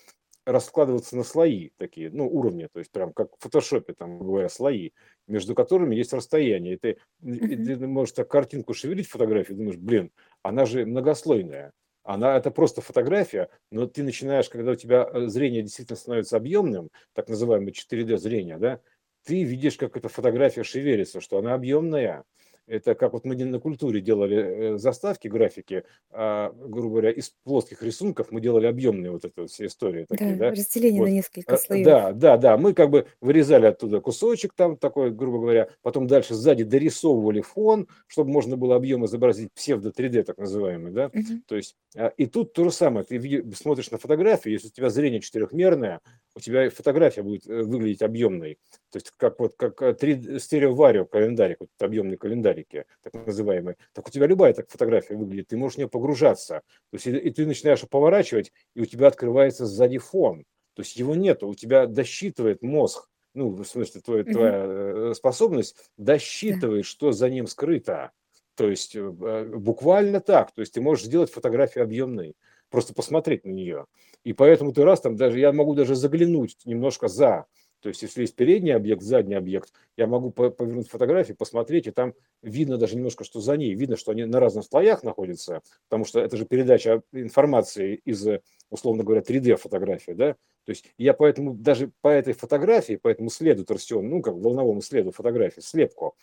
раскладываться на слои такие, ну, уровни, то есть прям как в фотошопе, там, говоря, слои, между которыми есть расстояние. И ты, mm-hmm. ты можешь так картинку шевелить, фотографию, думаешь, блин, она же многослойная. она это просто фотография, но ты начинаешь, когда у тебя э, зрение действительно становится объемным, так называемое 4D зрение, да, ты видишь, как эта фотография шевелится, что она объемная, это как вот мы на культуре делали э, заставки, графики, а, грубо говоря, из плоских рисунков мы делали объемные вот эти все истории такие, Да, да? разделение Вот. на несколько Э, слоев. Да, да, да, мы как бы вырезали оттуда кусочек там такой, грубо говоря, потом дальше сзади дорисовывали фон, чтобы можно было объем изобразить псевдо 3D так называемый, да? Мгм. То есть а, и тут то же самое, ты смотришь на фотографию, если у тебя зрение четырехмерное, у тебя фотография будет э, выглядеть объемной. То есть как вот как э, три стереоварио календарик, вот объемные календарики, так называемые. Так у тебя любая так фотография выглядит, ты можешь в нее погружаться. То есть и, и ты начинаешь поворачивать, и у тебя открывается сзади фон. То есть его нету, у тебя досчитывает мозг, ну, в смысле, твоя, твоя э, способность досчитывает, что за ним скрыто. То есть э, э, буквально так. То есть ты можешь сделать фотографию объемной, просто посмотреть на нее. И поэтому ты раз там даже, я могу даже заглянуть немножко за. То есть если есть передний объект, задний объект, я могу по- повернуть фотографию, посмотреть, и там видно даже немножко, что за ней. Видно, что они на разных слоях находятся, потому что это же передача информации из, условно говоря, 3D-фотографии, да? То есть я поэтому даже по этой фотографии, по этому следу торсион, ну, как волновому следу фотографии, слепку,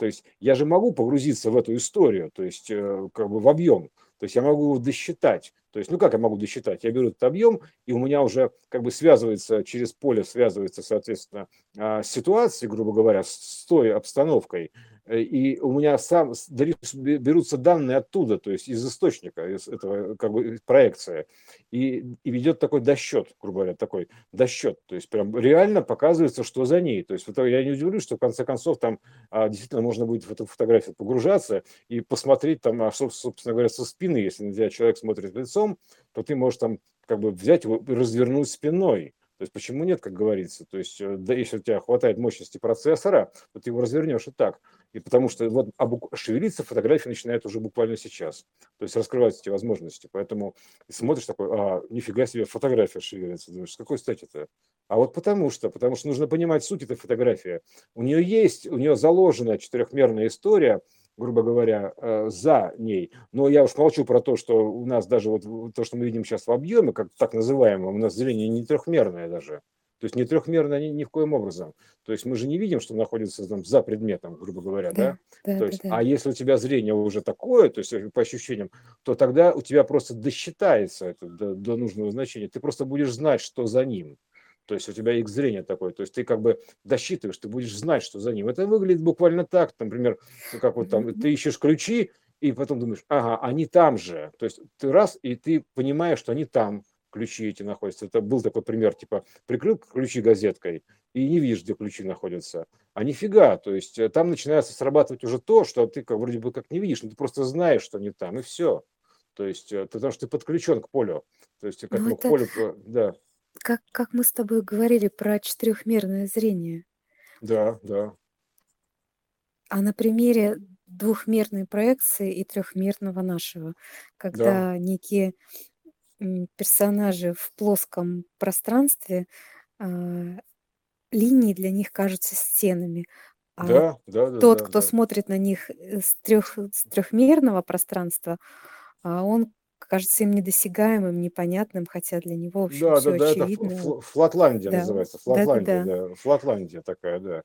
то есть я же могу погрузиться в эту историю, то есть э, как бы в объем. То есть я могу его досчитать. То есть, ну как я могу досчитать? Я беру этот объем, и у меня уже как бы связывается, через поле связывается, соответственно, а, ситуация, грубо говоря, с той обстановкой. Э, И у меня сам с- берутся данные оттуда, то есть из источника, из этого как бы проекция. И, и ведет такой досчет, грубо говоря, такой досчет. То есть прям реально показывается, что за ней. То есть я не удивлюсь, что в конце концов там а, действительно можно будет в эту фотографию погружаться и посмотреть там, а, соб- собственно говоря, со спины, если тебя человек смотрит лицом, то ты можешь там как бы взять его и развернуть спиной. То есть почему нет, как говорится. То есть э, да, если у тебя хватает мощности процессора, то ты его развернешь и так. И потому что вот а бук- шевелиться фотография начинает уже буквально сейчас. То есть раскрываются эти возможности. Поэтому смотришь такой, а, нифига себе, фотография шевелится. Думаешь, с какой стати-то? А вот потому что, потому что нужно понимать суть этой фотографии. У нее есть, у нее заложена четырехмерная история, грубо говоря, э, за ней. Но я уж молчу про то, что у нас даже вот то, что мы видим сейчас в объеме, как так называемое, у нас зрение не трехмерное даже. То есть не трехмерное ни, ни в коем образом. То есть мы же не видим, что находится там за предметом, грубо говоря, да? Да, да, То да, есть, да. а если у тебя зрение уже такое, то есть э, по ощущениям, то тогда у тебя просто досчитается это до, до нужного значения. Ты просто будешь знать, что за ним. То есть у тебя их зрение такое. То есть ты как бы досчитываешь, ты будешь знать, что за ним. Это выглядит буквально так. Например, ну, как вот там, ты ищешь ключи, и потом думаешь, ага, они там же. То есть ты раз, и ты понимаешь, что они там, ключи эти находятся. Это был такой пример, типа, прикрыл ключи газеткой, и не видишь, где ключи находятся. А нифига, то есть э, там начинается срабатывать уже то, что ты как, вроде бы как не видишь, но ты просто знаешь, что они там, и все. То есть, э, потому что ты подключен к полю. То есть, к Ну, этому к это полю, э, да, как, как мы с тобой говорили про четырехмерное зрение. да, да, А на примере двухмерной проекции и трехмерного нашего, да, когда некие м, персонажи в плоском пространстве, а, линии для них кажутся стенами, а да, да, да, тот, да, кто да. смотрит на них э, с, трех, с трехмерного пространства, а он кажется им недосягаемым, непонятным, хотя для него, в общем, Да, все да, да, это очевидно. фл- Флатландия Да, называется, да, да, Флатландия, да. да, Флатландия такая, да.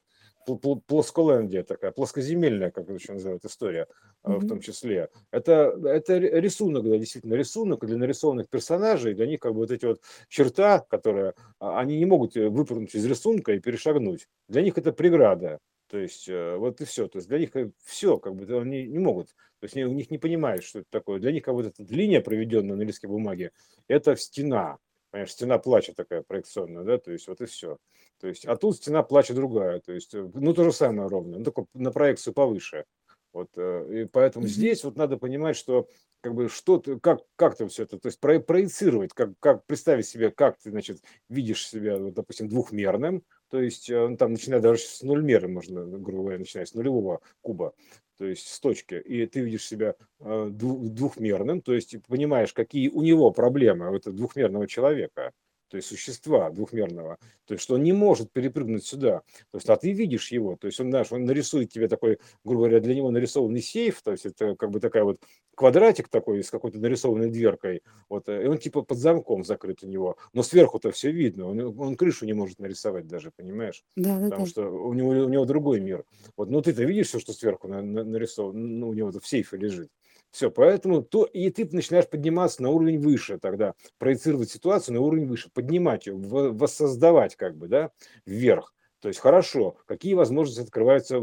Пл- пл- Плосколандия такая, плоскоземельная, как это еще называют, история а, в том числе. Это, это рисунок, да, действительно рисунок для нарисованных персонажей, для них как бы вот эти вот черта, которые, а, они не могут э, выпрыгнуть из рисунка и перешагнуть. Для них это преграда. То есть э, вот и все. То есть для них все, как бы они не могут. То есть у них не понимают, что это такое. Для них как вот эта линия, проведенная на листке бумаги, это стена. Понимаешь, стена плача такая проекционная, да, то есть вот и все. То есть, а тут стена плача другая, то есть, э, ну, то же самое ровно, ну, только на проекцию повыше. Вот, э, и поэтому здесь вот надо понимать, что как бы что ты, как, как ты все это, то есть про- проецировать, как, как представить себе, как ты, значит, видишь себя, вот, допустим, двухмерным, то есть э, ну, там, начиная даже с нульмера, можно, грубо говоря, начиная с нулевого куба, то есть с точки, и ты видишь себя дву- двухмерным, то есть понимаешь, какие у него проблемы, у этого двухмерного человека, то есть существа двухмерного, то есть что он не может перепрыгнуть сюда, то есть а ты видишь его, то есть он, знаешь, он нарисует тебе такой, грубо говоря, для него нарисованный сейф, то есть это как бы такая вот квадратик такой с какой-то нарисованной дверкой, вот, и он типа под замком закрыт у него, но сверху-то все видно, он, он крышу не может нарисовать даже, понимаешь? Да, да, Потому да. что у него, у него другой мир. Вот, ну ты-то видишь все, что сверху на, на, нарисовано, ну, у него в сейфе лежит. Все, поэтому то, и ты начинаешь подниматься на уровень выше тогда, проецировать ситуацию на уровень выше, поднимать ее, воссоздавать как бы, да, вверх. То есть хорошо, какие возможности открываются,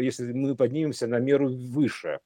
если мы поднимемся на меру выше,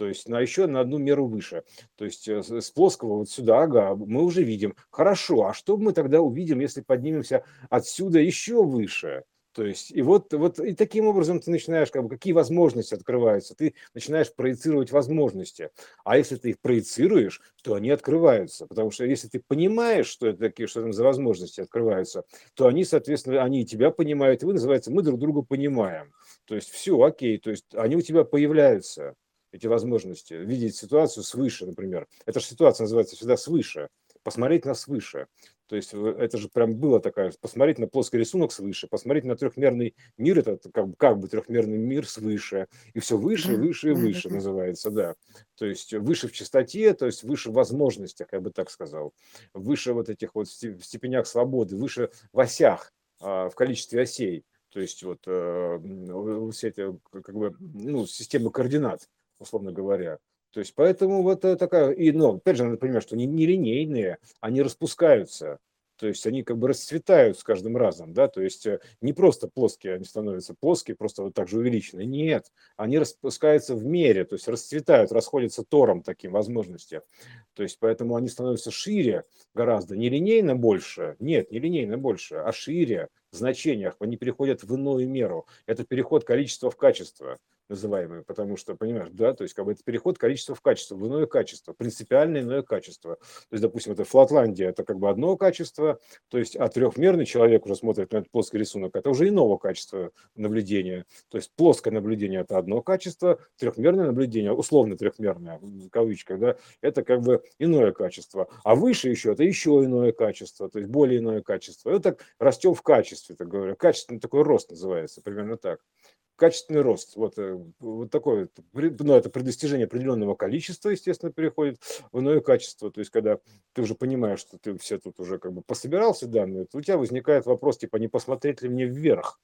то есть на еще на одну меру выше. То есть э, с плоского вот сюда, ага, мы уже видим. Хорошо, а что мы тогда увидим, если поднимемся отсюда еще выше? То есть, и вот, вот и таким образом ты начинаешь, как бы, какие возможности открываются, ты начинаешь проецировать возможности. А если ты их проецируешь, то они открываются. Потому что если ты понимаешь, что это такие, что там за возможности открываются, то они, соответственно, они тебя понимают, и вы называется, мы друг друга понимаем. То есть все окей, то есть они у тебя появляются эти возможности, видеть ситуацию свыше, например. Эта же ситуация называется всегда свыше посмотреть на свыше. То есть это же прям было такая, посмотреть на плоский рисунок свыше, посмотреть на трехмерный мир, это как, бы как бы трехмерный мир свыше, и все выше, выше и выше <laughs> называется, да. То есть выше в частоте, то есть выше в возможностях, я бы так сказал, выше вот этих вот степенях свободы, выше в осях, а, в количестве осей. То есть вот э, все эти как бы, ну, системы координат, условно говоря. То есть поэтому вот такая, и, ну, опять же, надо понимать, что они не линейные, они распускаются, то есть они как бы расцветают с каждым разом, да, то есть э, не просто плоские, они становятся плоские, просто вот так же увеличены, нет, они распускаются в мере, то есть расцветают, расходятся тором таким возможностям, то есть поэтому они становятся шире гораздо, не линейно больше, нет, не линейно больше, а шире в значениях, они переходят в иную меру, это переход количества в качество, называемый, потому что, понимаешь, да, то есть как бы это переход количества в качество, в иное качество, принципиально иное качество. То есть, допустим, это Флотландия, это как бы одно качество, то есть, а трехмерный человек уже смотрит на этот плоский рисунок, это уже иного качества наблюдения. То есть, плоское наблюдение – это одно качество, трехмерное наблюдение, условно трехмерное, в кавычках, да, это как бы иное качество. А выше еще – это еще иное качество, то есть, более иное качество. И вот так растем в качестве, так говоря. Качественный такой рост называется, примерно так качественный рост. Вот, э, вот такое, ну, это при достижении определенного количества, естественно, переходит в иное качество. То есть, когда ты уже понимаешь, что ты все тут уже как бы пособирался данные, то у тебя возникает вопрос, типа, не посмотреть ли мне вверх?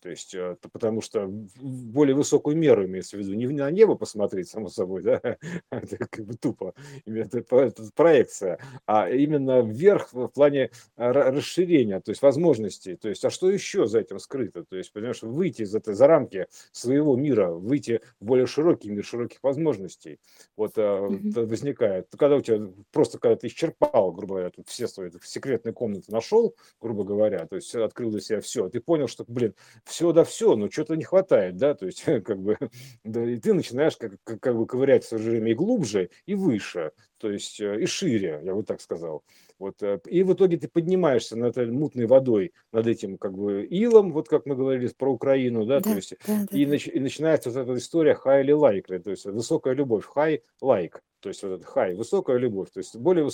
То есть, э, потому что более высокую меру имеется в виду, не на небо посмотреть, само собой, да, <laughs> это как бы тупо, это, это проекция, а именно вверх в плане расширения, то есть возможностей, то есть, а что еще за этим скрыто, то есть, понимаешь, выйти из этой, за рамки своего мира, выйти в более широкий мир широких возможностей, вот mm-hmm. возникает, когда у тебя, просто когда ты исчерпал, грубо говоря, тут все свои секретные комнаты нашел, грубо говоря, то есть открыл для себя все, ты понял, что, блин, все да все, но что-то не хватает, да, то есть <laughs> как бы, <laughs> да, и ты начинаешь как, как, как бы ковырять в свое время и глубже, и выше, то есть э, и шире, я бы так сказал. Вот, э, и в итоге ты поднимаешься над этой мутной водой, над этим как бы илом, вот как мы говорили про Украину, да, да то есть, да, да, и. Нач, и начинается вот эта история high или like, то есть высокая любовь, high like, то есть вот этот хай, высокая любовь, то есть более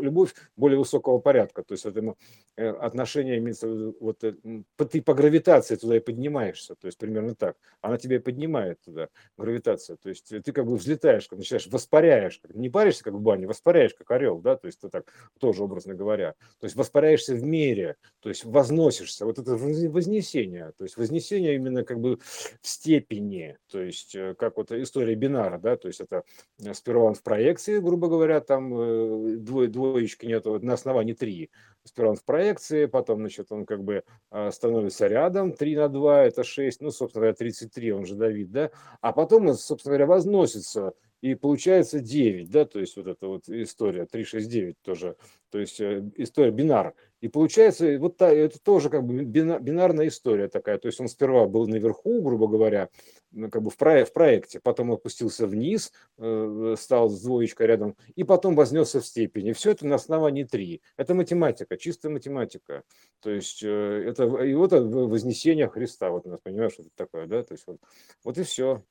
любовь более высокого порядка, то есть это э, отношение имеется, вот ты по гравитации туда и поднимаешься, то есть примерно так, она тебя поднимает туда, гравитация, то есть ты как бы взлетаешь, начинаешь, воспаряешь, не паришься как в бане, воспаряешь как орел, да, то есть ты так тоже образно говоря, то есть воспаряешься в мере, то есть возносишься, вот это вознесение, то есть вознесение именно как бы в степени, то есть э, как вот история бинара, да, то есть это сперва в проекции, грубо говоря, там э, двое, двоечки нету, на основании 3. Сперва в проекции, потом, значит, он как бы а, становится рядом, 3 на 2, это 6, ну, собственно говоря, 33, он же Давид, да, а потом он, собственно говоря, возносится и получается 9, да, то есть вот эта вот история 369 тоже, то есть э, история бинар. И получается, вот та, это тоже как бы бинарная история такая, то есть он сперва был наверху, грубо говоря, как бы в, про, в проекте, потом опустился вниз, э, стал с двоечкой рядом, и потом вознесся в степени. Все это на основании 3. Это математика, чистая математика. То есть э, это и вот вознесение Христа, вот у нас, понимаешь, что это такое, да, то есть вот, вот и все.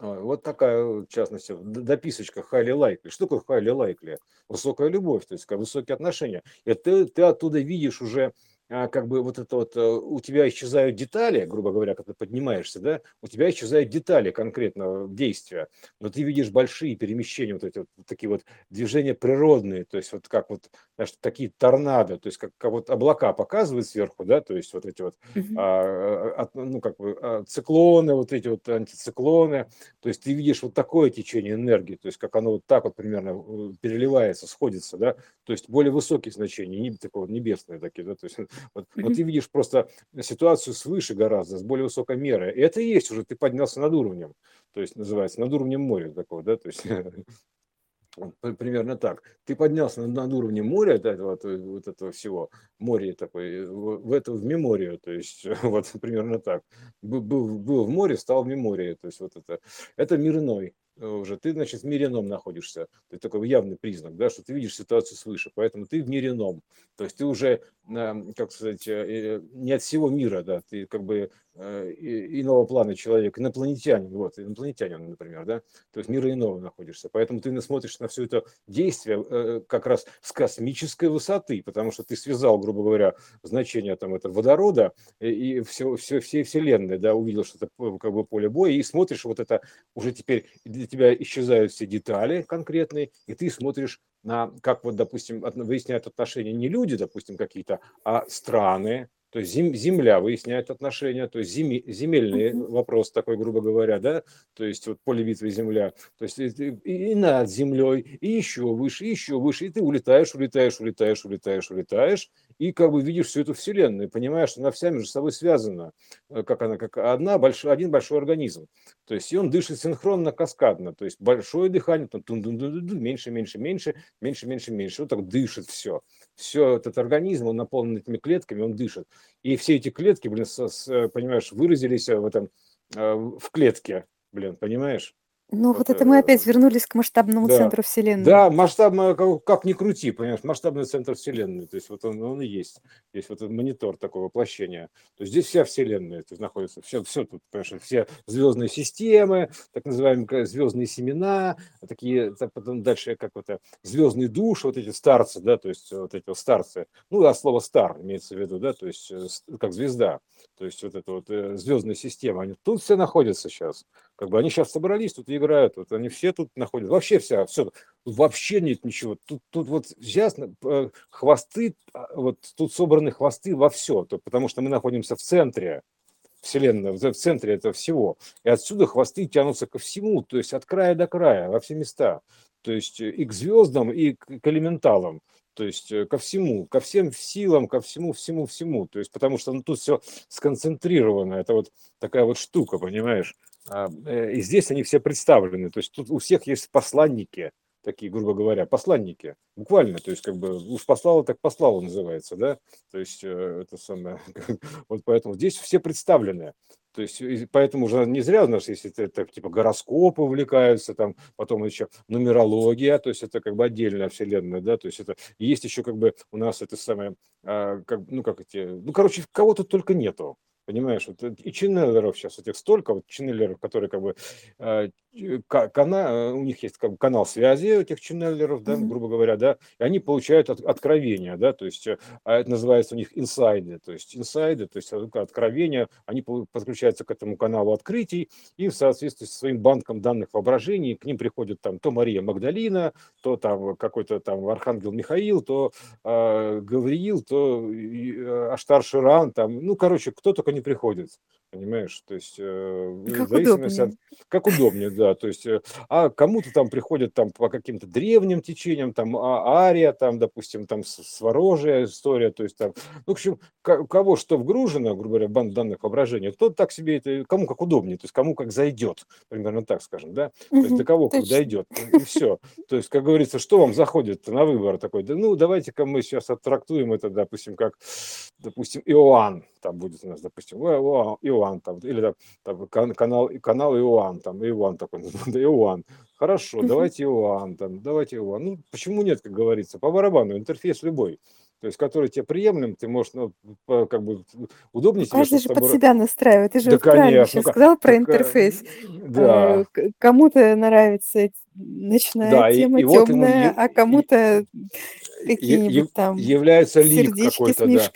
Вот такая, в частности, дописочка Хайли Лайкли. Что такое Хайли Лайкли? Высокая любовь, то есть высокие отношения. И ты, ты оттуда видишь уже как бы вот это вот, э, у тебя исчезают детали, грубо говоря, когда ты поднимаешься, да, у тебя исчезают детали конкретного действия, но ты видишь большие перемещения, вот эти вот такие вот движения природные, то есть вот как вот, знаешь, такие торнадо, то есть как, как вот облака показывают сверху, да, то есть вот эти вот, Мгм. а, а, ну как бы а, циклоны, вот эти вот антициклоны, то есть ты видишь вот такое течение энергии, то есть как оно вот так вот примерно э, переливается, сходится, да, то есть более высокие значения, не такого небесные такие, да, то есть <laughs> вот, вот ты видишь просто ситуацию свыше гораздо, с более высокой мерой, и это и есть уже, ты поднялся над уровнем, то есть называется, над уровнем моря такого, да, то есть <laughs> примерно так. Ты поднялся над, над уровнем моря, да, вот, вот этого всего, море такое, в, это в меморию, то есть <laughs> вот примерно так. Был, был, был в море, стал в мемории, то есть вот это, это мир иной э, уже. Ты, значит, в мире ином находишься. Это такой явный признак, да, что ты видишь ситуацию свыше, поэтому ты в мире ином. То есть ты уже, э, как сказать, э, э, не от всего мира, да, ты как бы э, иного плана человек, инопланетянин, вот, инопланетянин, например, да, то есть мира иного находишься. Поэтому ты смотришь на все это действие э, как раз с космической высоты, потому что ты связал, грубо говоря, значение там этого водорода и, все, все, всей вселенной, да, увидел, что это как бы поле боя, и смотришь вот это, уже теперь тебя исчезают все детали конкретные, и ты смотришь на, как вот, допустим, выясняют отношения не люди, допустим, какие-то, а страны, то есть зем- земля выясняет отношения, то есть земи- земельный вопрос такой, грубо говоря, да, то есть вот поле битвы земля, то есть и, и- над землей, и еще выше, и еще выше, и ты улетаешь, улетаешь, улетаешь, улетаешь, улетаешь, и как бы видишь всю эту вселенную, понимаешь, что она вся между собой связана, э, как она, как одна большой, один большой организм. То есть и он дышит синхронно, каскадно, то есть большое дыхание, там, тун-дун-дун-дун, меньше, меньше, меньше, меньше, меньше, меньше, вот так дышит все. Все этот организм, он наполнен этими клетками, он дышит. И все эти клетки, блин, со- с, понимаешь, выразились в этом, э, в клетке, блин, понимаешь? Ну, Вот, это мы э, опять вернулись к масштабному да. центру Вселенной. Да, масштабно, как, как ни крути, понимаешь, масштабный центр Вселенной, то есть вот он, он и есть, есть вот этот монитор такого воплощения, то есть здесь вся Вселенная то есть, находится, все, все тут, понимаешь, все звездные системы, так называемые звездные семена, такие, так потом дальше как вот это, звездные души, вот эти старцы, да, то есть вот эти вот старцы, ну, а слово стар имеется в виду, да, то есть э, как звезда, то есть вот эта вот э, звездная система, они тут все находятся сейчас, как бы они сейчас собрались, тут играют, вот они все тут находятся, вообще вся, все, вообще нет ничего, тут, тут вот ясно, э, хвосты, а, вот тут собраны хвосты во все, потому что мы находимся в центре, Вселенная, в центре этого всего. И отсюда хвосты тянутся ко всему, то есть от края до края, во все места. То есть э, и к звездам, и к, к элементалам. То есть э, ко всему, ко всем силам, ко всему, всему, всему. То есть потому что ну, тут все сконцентрировано. Это вот такая вот штука, понимаешь? А, э, И здесь они все представлены. То есть тут у всех есть посланники, такие, грубо говоря, посланники. Буквально, то есть как бы уж послала, так послала называется, да? То есть э, это самое, <laughs> вот поэтому здесь все представлены. То есть поэтому уже не зря у нас есть это, это типа гороскопы увлекаются, там потом еще нумерология, то есть это как бы отдельная вселенная, да, то есть это есть еще как бы у нас это самое, а, как, ну как эти, ну короче, кого тут только нету. Понимаешь, вот э, и ченнелеров сейчас этих столько, вот ченнелеров, которые как бы э, кана, у них есть как бы канал связи этих ченнелеров, да, Мгм. грубо говоря, да, и они получают от- откровения, да, то есть э, а это называется у них инсайды, то есть инсайды, то есть э, откровения, они подключаются к этому каналу открытий, и в соответствии со своим банком данных воображений к ним приходит там то Мария Магдалина, то там какой-то там Архангел Михаил, то э, Гавриил, то э, Аштар Ширан, там, ну, короче, кто только не приходит, понимаешь, то есть э, в Как зависимости от, удобнее. как удобнее, да, то есть, э, а кому-то там приходят там по каким-то древним течениям, там а- Ария, там, допустим, там Сворожья история, то есть там, ну, в общем, кого что вгружено, грубо говоря, в банк данных воображения, тот так себе это, кому как удобнее, то есть кому как зайдет, примерно так скажем, да, то есть до кого как дойдет, и все. То есть, как говорится, что вам заходит на выбор такой, да ну, давайте-ка мы сейчас оттрактуем это, допустим, как, допустим, Иоанн, там будет у нас, допустим, Иоанн, там, или там, там кан- канал, канал Иоанн, там, Иоанн такой, <laughs> да, Иоанн. Хорошо, давайте Иоанн, там, давайте Иоанн. Ну, почему нет, как говорится, по барабану, интерфейс любой. То есть, который тебе приемлем, ты можешь, ну, как бы удобнее тебе, Каждый чтобы с же под тобой... себя настраивает. Ты же Да, вот правильно сейчас ну, ка- сказал про так, э, интерфейс. да, Э, Кому-то нравится ночная Да, и, тема и вот ему темная, е- а е- кому-то какие-нибудь там является лик какой-то, да.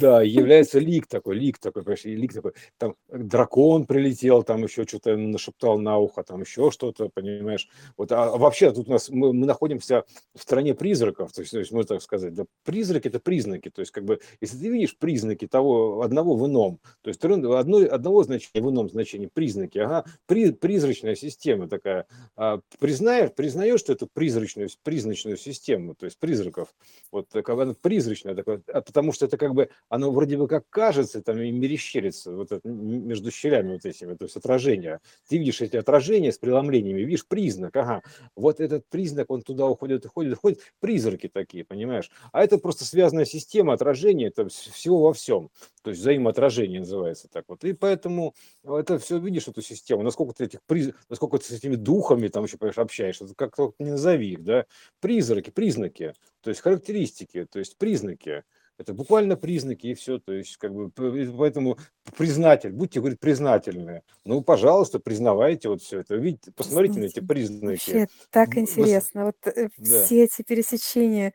Да, <laughs> является лик такой, лик такой, и лик такой, там дракон прилетел, там еще что-то нашептал на ухо, там еще что-то, понимаешь. Вот, а а вообще тут у нас, мы, мы находимся в стране призраков, то есть, то есть можно так сказать, да, призраки это признаки, то есть как бы, если ты видишь признаки того, одного в ином, то есть одно, одного значения в ином значении, признаки, ага, при, призрачная система такая, а, признаешь, признаешь, что это призрачную, призрачную систему, то есть призраков, вот такая она призрачная, такая, а потому что это как бы, оно вроде бы как кажется, там и мерещерится вот это, между щелями вот этими, то есть отражения. Ты видишь эти отражения с преломлениями, видишь признак, ага, вот этот признак, он туда уходит, уходит, уходит, призраки такие, понимаешь? А это просто связанная система отражения, вс- всего во всем, то есть взаимоотражение называется так вот. И поэтому это все видишь, эту систему, насколько ты этих приз... насколько ты с этими духами там еще, понимаешь, общаешься, как то не назови их, да, призраки, признаки, то есть характеристики, то есть признаки. Это буквально признаки и все, то есть как бы поэтому признатель, будьте, говорит, признательны. Ну, пожалуйста, признавайте вот все это. Видите, посмотрите на эти Знаете, признаки. вообще так интересно. Вот э, Да. все эти пересечения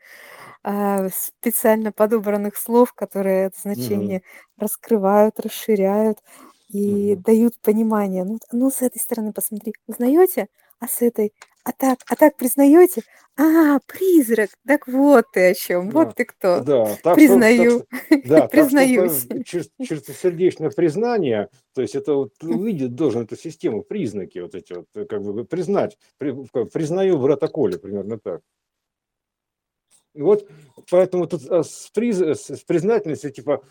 а, специально подобранных слов, которые это значение раскрывают, расширяют и Мгм. дают понимание. Ну, ну, с этой стороны посмотри, узнаете? А с этой? А так, а так признаете? А, призрак, так вот ты о чем, вот Да, ты кто. да, так что, так Признаю, что, да, <laughs> так что признаюсь. по- чер- чистосердечное признание, то есть это вот увидеть должен эту систему, признаки вот эти вот, э, как бы признать, при- признаю брата Коля, примерно так. И Вот поэтому тут а, с, приз- с- признательностью, типа,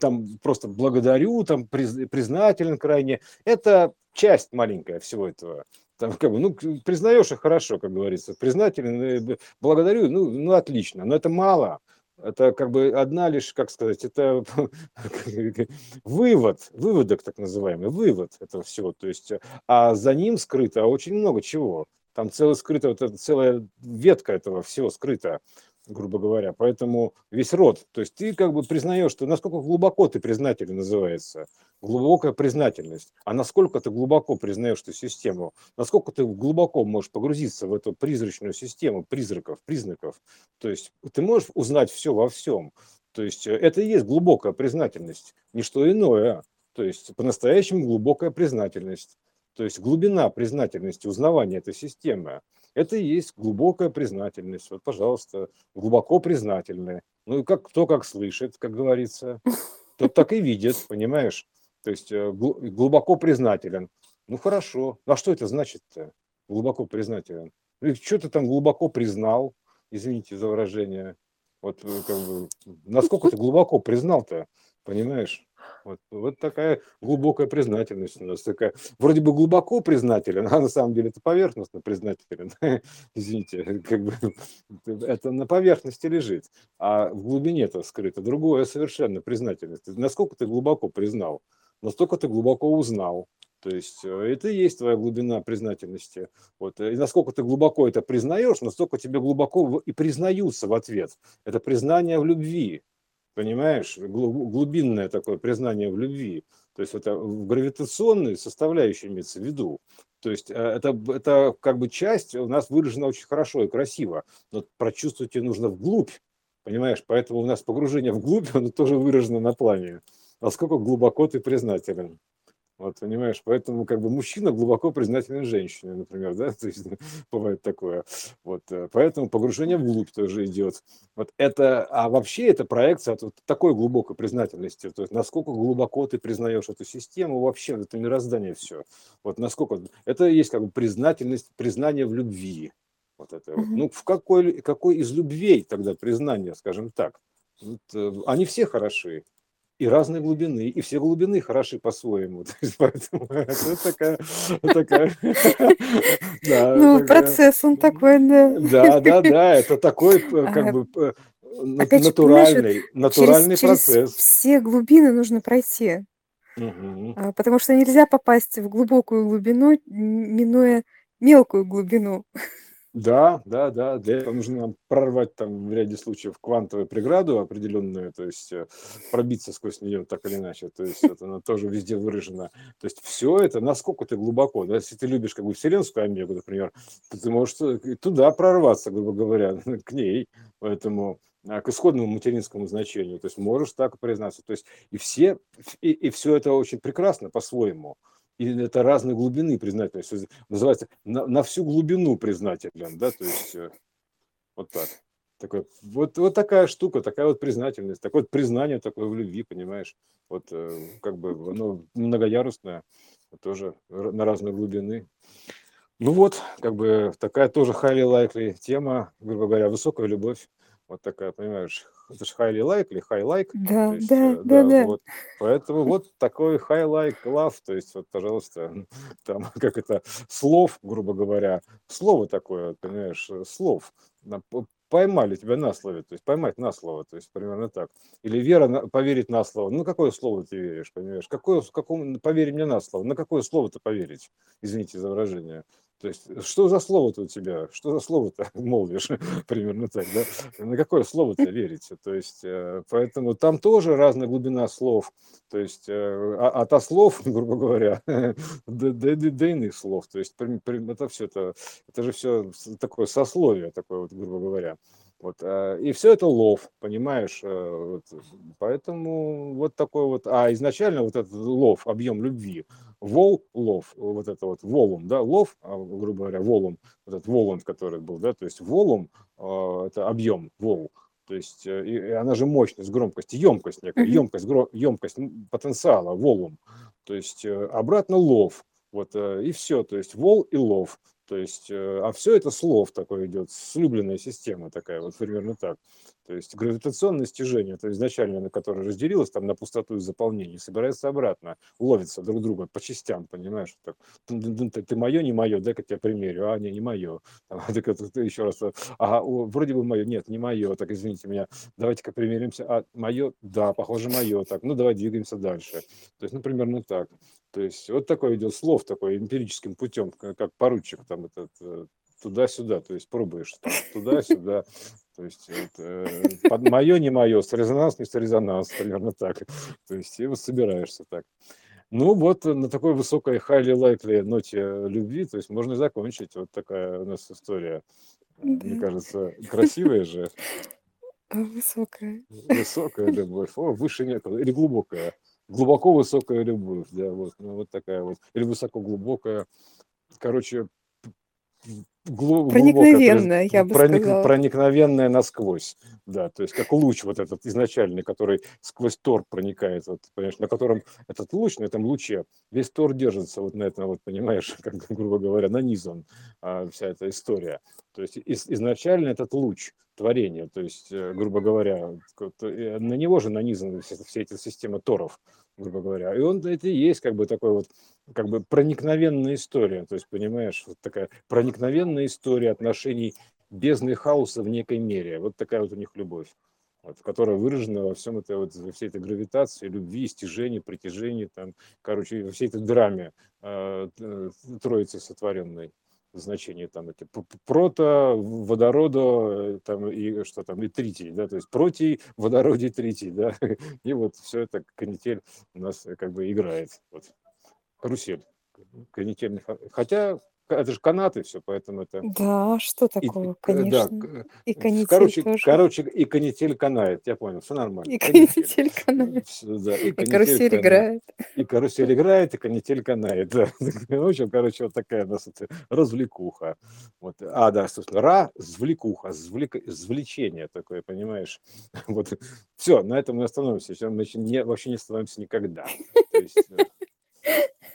там просто благодарю, там приз- признателен крайне, это часть маленькая всего этого. Там, как бы, ну, признаешь, и хорошо, как говорится, признателен, э, благодарю, ну, ну, отлично, но это мало. Это как бы одна лишь, как сказать, это <laughs> вывод, выводок так называемый, вывод этого всего. То есть, а за ним скрыто очень много чего. Там целая скрыта, вот эта целая ветка этого всего скрыта, грубо говоря. Поэтому весь род. То есть ты как бы признаешь, что насколько глубоко ты признателен называется. Глубокая признательность. А насколько ты глубоко признаешь эту систему, насколько ты глубоко можешь погрузиться в эту призрачную систему призраков, признаков. То есть ты можешь узнать все во всем. То есть э, это и есть глубокая признательность, не что иное. То есть по-настоящему глубокая признательность. То есть глубина признательности, узнавания этой системы. Это и есть глубокая признательность. Вот, пожалуйста, глубоко признательны. Ну и как кто как слышит, как говорится, тот так и видит, понимаешь? То есть э, глу- глубоко признателен. Ну хорошо. А что это значит-то? Глубоко признателен. Ну что ты там глубоко признал? Извините за выражение. Вот э, как бы, насколько ты глубоко признал-то, понимаешь? Вот, вот такая глубокая признательность у нас такая. Вроде бы глубоко признателен, а на самом деле это поверхностно признателен. <laughs> Извините, как бы это на поверхности лежит, а в глубине это скрыто. Другое совершенно признательность. Насколько ты глубоко признал, настолько ты глубоко узнал. То есть э, это и есть твоя глубина признательности. Вот. И насколько ты глубоко это признаешь, настолько тебе глубоко и признаются в ответ. Это признание в любви. Понимаешь? Глу- Глубинное такое признание в любви. То есть это в гравитационной составляющей имеется в виду. То есть э, это, это как бы часть у нас выражена очень хорошо и красиво, но прочувствовать ее нужно вглубь. Понимаешь? Поэтому у нас погружение вглубь, оно тоже выражено на плане. Насколько глубоко ты признателен. Вот, понимаешь, поэтому как бы мужчина глубоко признателен женщине, например, да, <laughs> то есть бывает такое. Вот, э, поэтому погружение вглубь тоже идет. Вот это, а вообще это проекция от вот такой глубокой признательности, то есть насколько глубоко ты признаешь эту систему, вообще это мироздание все. Вот насколько, это есть как бы признательность, признание в любви. Вот это вот. Ну, в какой, какой из любвей тогда признание, скажем так? Вот, э, они все хороши, и разной глубины, и все глубины хороши по-своему. <laughs> Поэтому это такая, такая, <laughs> да, Ну, такая, процесс он такой, да. да, да, да, это такой <laughs> как бы Опять натуральный, через, натуральный через процесс. все глубины нужно пройти, а, потому что нельзя попасть в глубокую глубину, минуя мелкую глубину. Да, да, да. Для этого нужно нам прорвать там в ряде случаев квантовую преграду определенную, то есть э, пробиться сквозь нее так или иначе. То есть это она тоже везде выражена. То есть все это, насколько ты глубоко, да, если ты любишь как бы вселенскую омегу, например, то ты можешь туда прорваться, грубо говоря, <laughs> к ней. Поэтому а, к исходному материнскому значению. То есть можешь так признаться. То есть и все, и, и все это очень прекрасно по-своему и это разной глубины признательность. Называется на, на всю глубину признателен, да, то есть э, вот так. Такой, вот, вот такая штука, такая вот признательность, такое вот признание такое в любви, понимаешь? Вот э, как бы оно многоярусное, тоже на разные глубины. Ну вот, как бы такая тоже highly likely тема, грубо говоря, высокая любовь. Вот такая, понимаешь, <laughs> это же highly likely, high like. Да, есть, да, э, да, да. Вот. Поэтому вот такой high like love, то есть вот, пожалуйста, <laughs> там, <laughs> как это, слов, грубо говоря, слово такое, понимаешь, слов, поймали тебя на слове, то есть поймать на слово, то есть примерно так. Или вера, на, поверить на слово. Ну, какое слово ты веришь, понимаешь? Какое, какому, поверь мне на слово. На какое слово-то поверить? Извините за выражение. То есть, что за слово-то у тебя? Что за слово-то <laughs> молвишь? <laughs> Примерно так, да? На какое слово-то верите? То есть, э, поэтому там тоже разная глубина слов. То есть, э, а, от слов, <laughs> грубо говоря, до, до, до иных слов. То есть, это все, это, это же все такое сословие, такое вот, грубо говоря. Вот, а, и все это лов, понимаешь? Э, вот, поэтому вот такой вот, а изначально вот этот лов, объем любви, вол, лов, вот это вот волум, да, лов, а, грубо говоря, волум, вот этот волум, который был, да, то есть волум, а, это объем, вол, то есть э, и, и она же мощность, громкость, емкость некая, емкость, гро, емкость потенциала, волум, то есть э, обратно лов, вот и все, то есть вол и лов, то есть, э, а все это слов такое идет, слюбленная система такая, вот примерно так. То есть гравитационное стяжение, то изначально, на которое разделилось там на пустоту и заполнение, собирается обратно, ловится друг друга по частям, понимаешь? Так, ты, мое, не мое, дай-ка я примерю, а не, не мое. Там, <laughs> так, ты еще раз, ага, вроде бы мое, нет, не мое, так извините меня, давайте-ка примеримся, а мое, да, похоже мое, так, ну давай двигаемся дальше. То есть, ну, примерно так. То есть вот такой идет слов, такой эмпирическим путем, как поручик там этот э, туда-сюда, то есть пробуешь туда-сюда, то есть вот, э, под мое, не мое, с резонанс, не с резонанс, примерно так. То есть и вот собираешься так. Ну вот на такой высокой highly likely ноте любви, то есть можно закончить. Вот такая у нас история. Да. Мне кажется, красивая же. Высокая. Высокая любовь. О, выше некуда. Или глубокая глубоко высокая любовь, да, вот, ну, вот такая вот, или высоко глубокая, короче, глубокая, проникновенная, я бы проник, сказала. проникновенная насквозь, да, то есть как луч вот этот изначальный, который сквозь тор проникает, вот, понимаешь, на котором этот луч, на этом луче, весь тор держится вот на этом, вот, понимаешь, <laughs> как, грубо говоря, нанизан а, вся эта история. То есть из, изначально этот луч творения, то есть, э, грубо говоря, э, на него же нанизаны все, все эти системы торов, грубо говоря. И он это и есть как бы такой вот как бы проникновенная история, то есть, понимаешь, вот такая проникновенная история отношений бездны хаоса в некой мере. Вот такая вот у них любовь, вот, которая выражена во всем это, вот, во всей этой гравитации, любви, стяжении, притяжении, там, короче, во всей этой драме э, Троицы сотворенной значение там эти прото, водорода там и что там и тритий, да, то есть протий, водородий, тритий, да, <laughs> и вот все это канитель у нас как бы играет, вот карусель, канитель, хотя это же канаты все, поэтому это... Да, что такого, и, конечно. Да, и канитель короче, тоже. Короче, и канитель канает, я понял, все нормально. И канитель канает. Да, и, и карусель канает. играет. И карусель играет, и канитель канает, да. В общем, короче, вот такая у нас развлекуха. Вот. А, да, собственно, ра, звлекуха, звлек, звлечение такое, понимаешь? Вот. Все, на этом мы остановимся. Мы не, вообще не остановимся никогда. То есть,